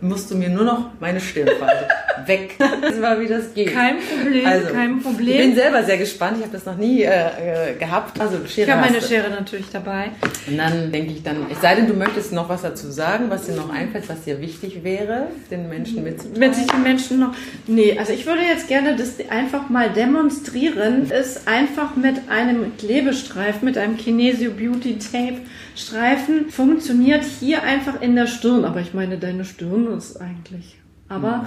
musst du mir nur noch meine Stirnfalte [laughs] weg. Das war wie das geht.
Kein Problem, kein
Ich bin
Problem.
selber sehr gespannt. Ich habe das noch nie äh, äh, gehabt. Also Schere
Ich habe meine
du.
Schere natürlich dabei.
Und dann denke ich dann, es sei denn, du möchtest noch was dazu sagen, was dir noch einfällt, was dir wichtig wäre, den Menschen mitzuteilen.
Wenn sich die Menschen noch. Nee, also ich würde jetzt gerne das einfach mal demonstrieren. Ist einfach mit einem Klebestreifen, mit einem Kinesio Beauty Tape Streifen, funktioniert hier einfach in der Stirn. Aber ich meine, deine Stirn ist eigentlich. Aber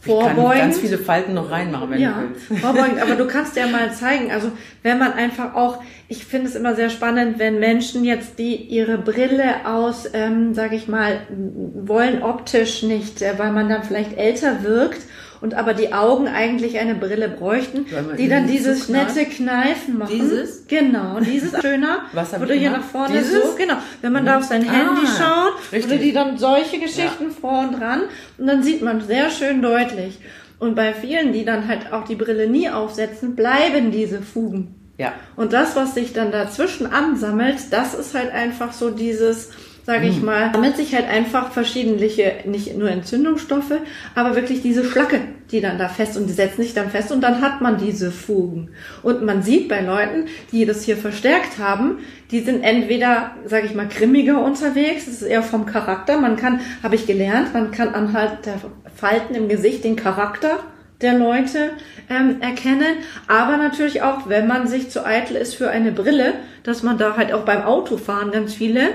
ich kann
vorbeugen.
ganz viele Falten noch reinmachen, wenn
Ja,
du willst.
vorbeugen. Aber du [laughs] kannst ja mal zeigen, also wenn man einfach auch, ich finde es immer sehr spannend, wenn Menschen jetzt die ihre Brille aus, ähm, sage ich mal, wollen optisch nicht, äh, weil man dann vielleicht älter wirkt und aber die Augen eigentlich eine Brille bräuchten, die dann dieses
zuknallt.
nette Kneifen machen.
Dieses?
Genau, dieses [laughs] schöner,
Was
wo du hier nach vorne
Dieses?
so, genau, wenn man da auf sein Handy
Ah,
schaut,
richtig.
oder die dann solche Geschichten vor und dran und dann sieht man sehr schön deutlich. Und bei vielen, die dann halt auch die Brille nie aufsetzen, bleiben diese Fugen.
Ja.
Und das, was sich dann dazwischen ansammelt, das ist halt einfach so dieses, sage ich mal, sammelt sich halt einfach verschiedentliche, nicht nur Entzündungsstoffe, aber wirklich diese Schlacke, die dann da fest und die setzen sich dann fest und dann hat man diese Fugen. Und man sieht bei Leuten, die das hier verstärkt haben, die sind entweder, sage ich mal, grimmiger unterwegs, das ist eher vom Charakter. Man kann, habe ich gelernt, man kann anhand der Falten im Gesicht den Charakter der Leute ähm, erkennen, aber natürlich auch, wenn man sich zu eitel ist für eine Brille, dass man da halt auch beim Autofahren ganz viele,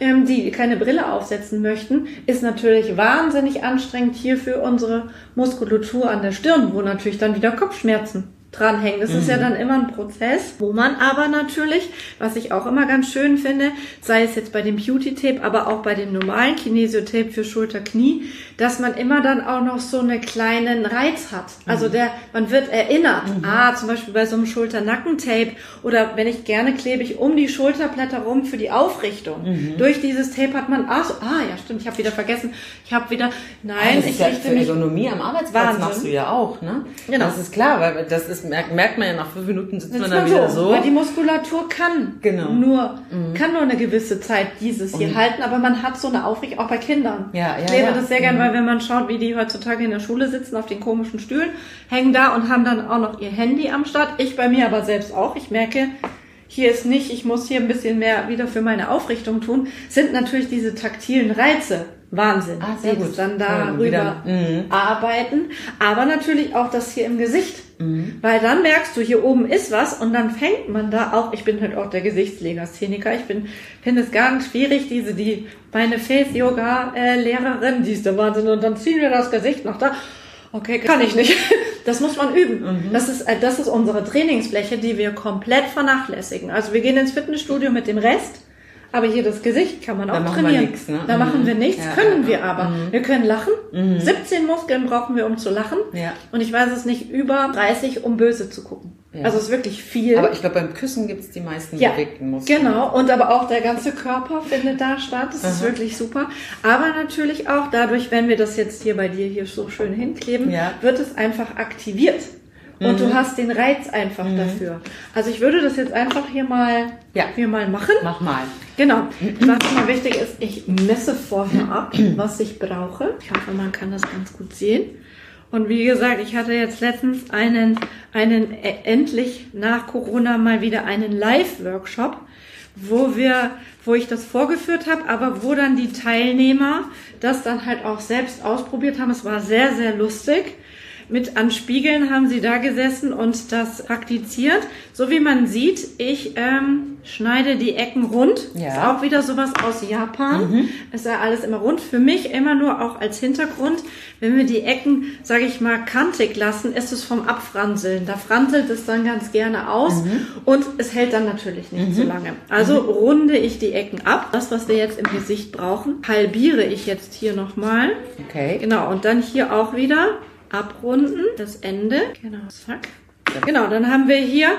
ähm, die keine Brille aufsetzen möchten, ist natürlich wahnsinnig anstrengend hier für unsere Muskulatur an der Stirn, wo natürlich dann wieder Kopfschmerzen dranhängen. Das ist ja dann immer ein Prozess, wo man aber natürlich, was ich auch immer ganz schön finde, sei es jetzt bei dem Beauty Tape, aber auch bei dem normalen Kinesiotape für Schulter, Knie, dass man immer dann auch noch so einen kleinen Reiz hat. Also der, man wird erinnert. Ah, zum Beispiel bei so einem Schulter-Nacken-Tape oder wenn ich gerne klebe ich um die Schulterblätter rum für die Aufrichtung. Durch dieses Tape hat man, ah, so, ah ja stimmt, ich habe wieder vergessen, ich habe wieder, nein,
das ist
ich
ja
richte
für
mich
Ergonomie am Arbeitsplatz
Wahnsinn.
machst du ja auch, ne?
Genau.
Das ist klar, weil das ist, merkt, merkt man ja nach fünf Minuten sitzt
Sitzt
man dann
man
wieder
so,
so.
Weil die Muskulatur kann
Genau.
nur, kann nur eine gewisse Zeit dieses hier
Und-
halten, aber man hat so eine Aufrichtung, auch bei Kindern.
Ja, ja,
ich lebe
ja.
das sehr gern,
Mhm.
weil wenn man schaut, wie die heutzutage in der Schule sitzen, auf den komischen Stühlen, hängen da und haben dann auch noch ihr Handy am Start. Ich bei mir aber selbst auch. Ich merke, hier ist nicht, ich muss hier ein bisschen mehr wieder für meine Aufrichtung tun, sind natürlich diese taktilen Reize. Wahnsinn.
Ah, sehr gut.
dann darüber
mhm.
arbeiten, aber natürlich auch das hier im Gesicht.
Mhm.
Weil dann merkst du, hier oben ist was und dann fängt man da auch, ich bin halt auch der Gesichtslegastheniker, ich bin, finde es ganz schwierig, diese, die, meine Face-Yoga-Lehrerin, die ist der Wahnsinn und dann ziehen wir das Gesicht noch da. Okay, kann ich nicht. [laughs] Das muss man üben.
Mhm.
Das ist, äh, das ist unsere Trainingsfläche, die wir komplett vernachlässigen. Also wir gehen ins Fitnessstudio mit dem Rest, aber hier das Gesicht kann man auch
Da machen wir
trainieren.
nix, ne?
Da
Mhm.
machen wir nichts,
Ja,
können
ja,
wir aber.
Mhm.
Wir können lachen. 17 Muskeln brauchen wir, um zu lachen.
Ja.
Und ich weiß es nicht, über 30, um böse zu gucken.
Ja.
Also es ist wirklich viel.
Aber ich glaube, beim Küssen gibt's die meisten
ja,
bewegten Muskeln.
genau. Und aber auch der ganze Körper findet da statt. Das ist
Aha.
wirklich super. Aber natürlich auch dadurch, wenn wir das jetzt hier bei dir hier so schön hinkleben,
Ja.
wird es einfach aktiviert. Und du hast den Reiz einfach dafür. Also ich würde das jetzt einfach hier mal,
Ja.
hier mal machen.
Mach mal.
Genau. Was mal wichtig ist, ich messe vorher ab, was ich brauche. Ich hoffe, man kann das ganz gut sehen. Und wie gesagt, ich hatte jetzt letztens einen, einen äh, endlich nach Corona mal wieder einen Live-Workshop, wo wir, wo ich das vorgeführt habe, aber wo dann die Teilnehmer das dann halt auch selbst ausprobiert haben. Es war sehr, sehr lustig. Mit an Spiegeln haben sie da gesessen und das praktiziert. So wie man sieht, ich ähm, schneide die Ecken rund.
Ja.
Ist auch wieder sowas aus Japan. Ist ja alles immer rund. Für mich immer nur auch als Hintergrund. Wenn wir die Ecken, sage ich mal, kantig lassen, ist es vom Abfranseln. Da franselt es dann ganz gerne aus und es hält dann natürlich nicht so lange. Also runde ich die Ecken ab. Das, was wir jetzt im Gesicht brauchen, halbiere ich jetzt hier nochmal.
Okay.
Genau, und dann hier auch wieder abrunden, das Ende. Genau, zack. Genau, dann haben wir hier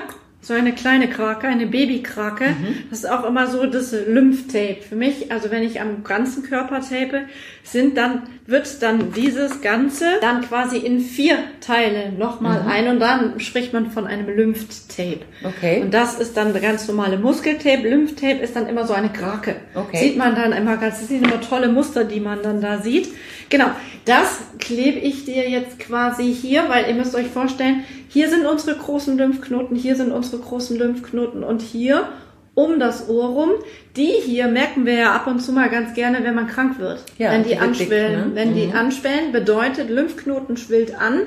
so eine kleine Krake, eine Babykrake. Das ist auch immer so das Lymphtape. Für mich, also wenn ich am ganzen Körper tape, sind dann, wird dann dieses Ganze dann quasi in vier Teile nochmal ein und dann spricht man von einem Lymphtape.
Okay.
Und das ist dann ganz normale Muskeltape. Lymphtape ist dann immer so eine Krake.
Okay.
Sieht man dann immer ganz, das sind immer tolle Muster, die man dann da sieht. Genau, das klebe ich dir jetzt quasi hier, weil ihr müsst euch vorstellen, hier sind unsere großen Lymphknoten, hier sind unsere großen Lymphknoten und hier um das Ohr rum. Die hier merken wir ja ab und zu mal ganz gerne, wenn man krank wird.
Ja,
wenn die,
die wird dick,
anschwellen.
ne?
Wenn die anschwellen, bedeutet Lymphknoten schwillt an.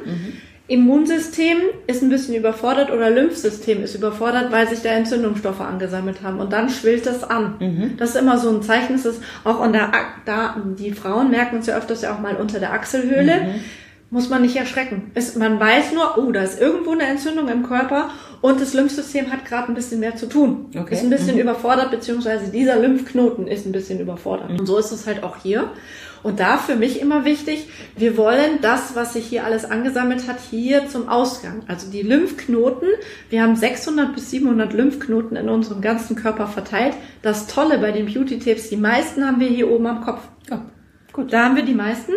Immunsystem ist ein bisschen überfordert oder Lymphsystem ist überfordert, weil sich da Entzündungsstoffe angesammelt haben und dann schwillt das an. Das ist immer so ein Zeichen, das ist auch an der, Ak- da, die Frauen merken es ja öfters ja auch mal unter der Achselhöhle. Muss man nicht erschrecken. Es, man weiß nur, oh, da ist irgendwo eine Entzündung im Körper und das Lymphsystem hat gerade ein bisschen mehr zu tun.
Okay.
Ist ein bisschen überfordert, beziehungsweise dieser Lymphknoten ist ein bisschen überfordert. Und so ist es halt auch hier. Und da für mich immer wichtig, wir wollen das, was sich hier alles angesammelt hat, hier zum Ausgang. Also die Lymphknoten, wir haben 600 bis 700 Lymphknoten in unserem ganzen Körper verteilt. Das Tolle bei den Beauty-Tapes, die meisten haben wir hier oben am Kopf.
Ja.
Gut, da haben wir die meisten.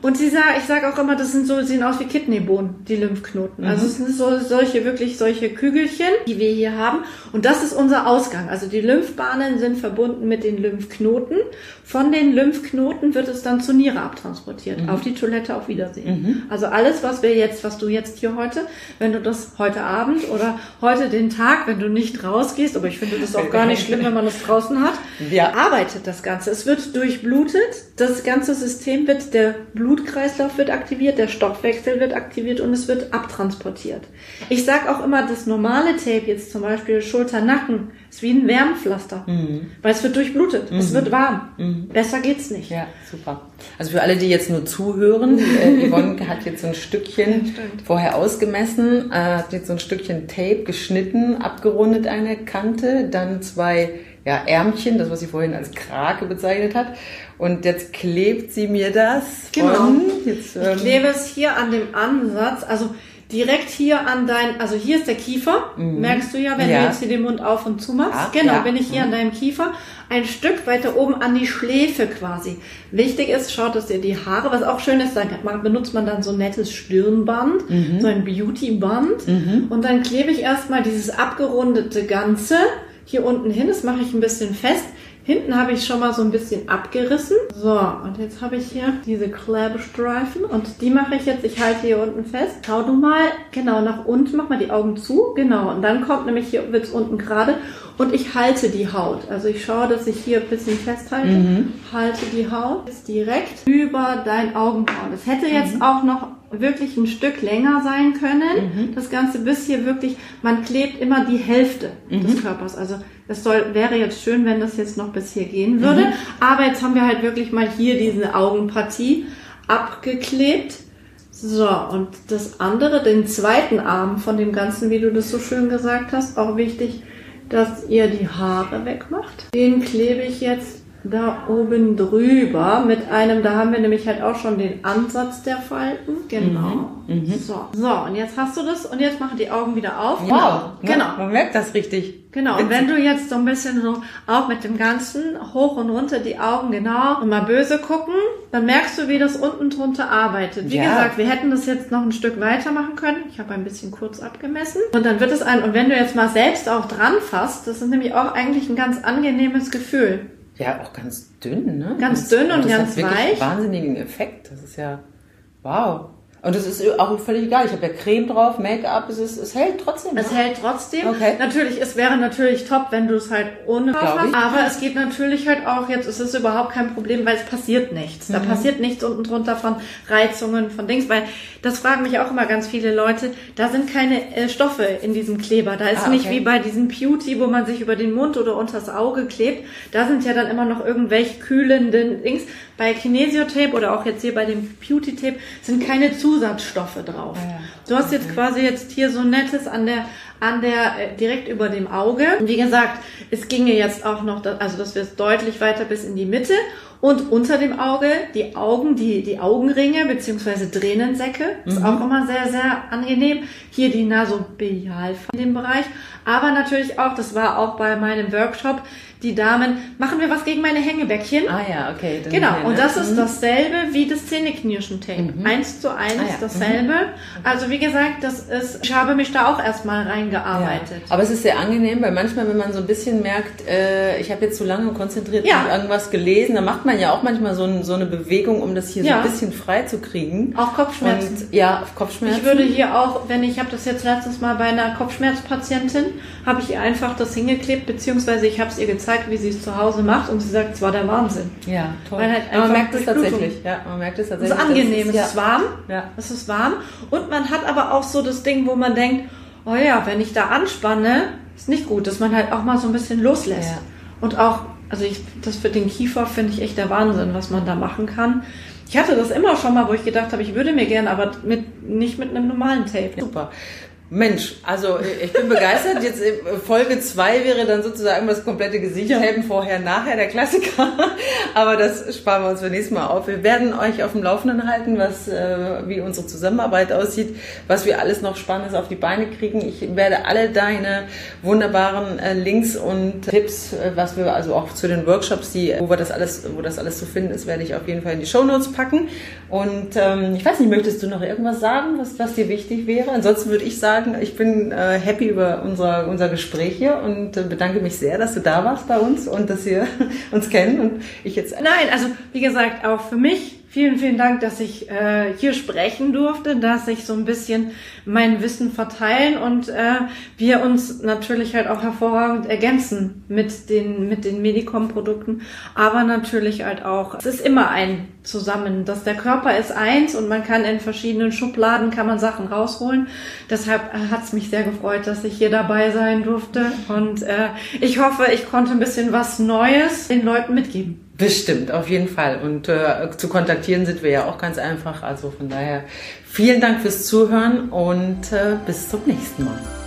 Und sie sagen, ich sage auch immer, das sind so, sehen aus wie Kidneybohnen, die Lymphknoten. Also es sind so solche, wirklich solche Kügelchen, die wir hier haben. Und das ist unser Ausgang. Also die Lymphbahnen sind verbunden mit den Lymphknoten. Von den Lymphknoten wird es dann zur Niere abtransportiert. Auf die Toilette auf Wiedersehen. Also alles, was wir jetzt, was du jetzt hier heute, wenn du das heute Abend oder heute den Tag, wenn du nicht rausgehst, aber ich finde das auch [laughs] gar nicht schlimm, wenn man das draußen hat,
Ja.
arbeitet das Ganze. Es wird durchblutet, das ganze System wird, der Blutkreislauf wird aktiviert, der Stoffwechsel wird aktiviert und es wird abtransportiert. Ich sage auch immer, das normale Tape, jetzt zum Beispiel Schulter-Nacken, ist wie ein Wärmpflaster, weil es wird durchblutet, es wird warm. Besser geht's nicht.
Ja, super. Also für alle, die jetzt nur zuhören, äh, Yvonne [laughs] hat jetzt so ein Stückchen
stimmt.
vorher ausgemessen, äh, hat jetzt so ein Stückchen Tape geschnitten, abgerundet eine Kante, dann zwei ja, Ärmchen, das was sie vorhin als Krake bezeichnet hat. Und jetzt klebt sie mir das
Genau.
jetzt, ähm,
Ich klebe es hier an dem Ansatz, also direkt hier an dein, also hier ist der Kiefer, merkst du ja, wenn
Ja.
du jetzt hier den Mund auf und zu machst.
Ja,
genau,
ja.
bin ich hier an deinem Kiefer, ein Stück weiter oben an die Schläfe quasi. Wichtig ist, schaut, dass ihr die Haare, was auch schön ist, dann benutzt man dann so ein nettes Stirnband, so ein Beautyband und dann klebe ich erstmal dieses abgerundete Ganze hier unten hin, das mache ich ein bisschen fest. Hinten habe ich schon mal so ein bisschen abgerissen. So, und jetzt habe ich hier diese Klebestreifen und die mache ich jetzt, ich halte hier unten fest. Schau du mal, genau, nach unten, mach mal die Augen zu, genau. Und dann kommt nämlich hier, wird es unten gerade und ich halte die Haut. Also ich schaue, dass ich hier ein bisschen festhalte, mhm. halte die Haut jetzt direkt über dein Augenbrauen. Das hätte jetzt mhm. auch noch wirklich ein Stück länger sein können. Mhm. Das Ganze bis hier wirklich, man klebt immer die Hälfte mhm. des Körpers. Also es soll, wäre jetzt schön, wenn das jetzt noch bis hier gehen würde. Mhm. Aber jetzt haben wir halt wirklich mal hier diese Augenpartie abgeklebt. So, und das andere, den zweiten Arm von dem Ganzen, wie du das so schön gesagt hast, auch wichtig, dass ihr die Haare wegmacht. Den klebe ich jetzt da oben drüber mit einem, da haben wir nämlich halt auch schon den Ansatz der Falten. Genau. Mhm. Mhm. So. so, und jetzt hast du das und jetzt machen die Augen wieder auf.
Wow, genau. genau. Man merkt das richtig.
Genau, und wenn du jetzt so ein bisschen so auch mit dem Ganzen hoch und runter die Augen genau und mal böse gucken, dann merkst du, wie das unten drunter arbeitet. Wie ja. gesagt, wir hätten das jetzt noch ein Stück weiter machen können. Ich habe ein bisschen kurz abgemessen. Und dann wird es ein, und wenn du jetzt mal selbst auch dran fasst, das ist nämlich auch eigentlich ein ganz angenehmes Gefühl.
Ja, auch ganz dünn, ne?
Ganz dünn und, und ganz
das
hat weich.
Wahnsinnigen Effekt. Das ist ja wow. Und es ist auch völlig egal. Ich habe ja Creme drauf, Make-up, es, ist, es hält trotzdem.
Es ne? hält trotzdem. Okay. Natürlich, es wäre natürlich top, wenn du es halt ohne drauf hast. Aber es geht natürlich halt auch jetzt, es ist überhaupt kein Problem, weil es passiert nichts. Mhm. Da passiert nichts unten drunter von Reizungen, von Dings, weil das fragen mich auch immer ganz viele Leute. Da sind keine äh, Stoffe in diesem Kleber. Da ist ah, okay. nicht wie bei diesem Beauty, wo man sich über den Mund oder unters Auge klebt. Da sind ja dann immer noch irgendwelche kühlenden Dings. Bei Kinesiotape oder auch jetzt hier bei dem Beauty Tape sind keine Zusatzstoffe drauf. Ah, ja. Du hast jetzt quasi jetzt hier so nettes an der an der äh, direkt über dem Auge. Wie gesagt, es ginge jetzt auch noch, also das wird deutlich weiter bis in die Mitte und unter dem Auge die Augen, die, die Augenringe beziehungsweise Tränensäcke. Ist mhm. auch immer sehr, sehr angenehm. Hier die Nasobial in dem Bereich. Aber natürlich auch, das war auch bei meinem Workshop, die Damen, machen wir was gegen meine Hängebäckchen?
Ah ja, okay.
Genau, und das ist mhm. dasselbe wie das Zähneknirschen-Tape. Mhm. Eins zu eins ah, ja. dasselbe. Mhm. Also wie gesagt, das ist, ich habe mich da auch erstmal reingearbeitet.
Ja. Aber es ist sehr angenehm, weil manchmal, wenn man so ein bisschen merkt, äh, ich habe jetzt zu lange konzentriert ja. irgendwas gelesen, dann macht man ja auch manchmal so, ein, so eine Bewegung, um das hier so ein bisschen frei zu kriegen.
Auch Kopfschmerzen.
Und, ja, Kopfschmerzen.
Ich würde hier auch, wenn ich habe das jetzt letztens mal bei einer Kopfschmerzpatientin, habe ich ihr einfach das hingeklebt, beziehungsweise ich habe es ihr gezeigt, wie sie es zu Hause macht und sie sagt, es war der Wahnsinn.
Ja, toll. Halt man merkt es tatsächlich. Ja, man merkt es tatsächlich.
Es ist angenehm, ist, es ist warm. Ja. Es ist warm. Und man hat aber auch so das Ding, wo man denkt, oh ja, wenn ich da anspanne, ist nicht gut, dass man halt auch mal so ein bisschen loslässt. Ja. Und auch, also ich, das für den Kiefer finde ich echt der Wahnsinn, was man da machen kann. Ich hatte das immer schon mal, wo ich gedacht habe, ich würde mir gerne, aber mit, nicht mit einem normalen Tape.
Super. Mensch, also ich bin begeistert. Jetzt äh, Folge 2 wäre dann sozusagen das komplette Gesicht ja. helfen, vorher, nachher, der Klassiker. Aber das sparen wir uns für nächstes Mal auf. Wir werden euch auf dem Laufenden halten, was, äh, wie unsere Zusammenarbeit aussieht, was wir alles noch Spannendes auf die Beine kriegen. Ich werde alle deine wunderbaren äh, Links und Tipps, was wir also auch zu den Workshops, die, wo wir das alles, wo das alles zu finden ist, werde ich auf jeden Fall in die Show Notes packen. Und ähm, ich weiß nicht, möchtest du noch irgendwas sagen, was, was dir wichtig wäre? Ansonsten würde ich sagen, sagen, ich bin äh, happy über unser, unser Gespräch hier und äh, bedanke mich sehr, dass du da warst bei uns und dass wir [laughs] uns kennen und ich jetzt.
Nein, also wie gesagt, auch für mich Vielen, vielen Dank, dass ich äh, hier sprechen durfte, dass ich so ein bisschen mein Wissen verteilen und äh, wir uns natürlich halt auch hervorragend ergänzen mit den mit den Medicom-Produkten, aber natürlich halt auch. Es ist immer ein Zusammen, dass der Körper ist eins und man kann in verschiedenen Schubladen kann man Sachen rausholen. Deshalb hat es mich sehr gefreut, dass ich hier dabei sein durfte und äh, ich hoffe, ich konnte ein bisschen was Neues den Leuten mitgeben.
Bestimmt, auf jeden Fall. Und äh, zu kontaktieren sind wir ja auch ganz einfach. Also von daher vielen Dank fürs Zuhören und äh, bis zum nächsten Mal.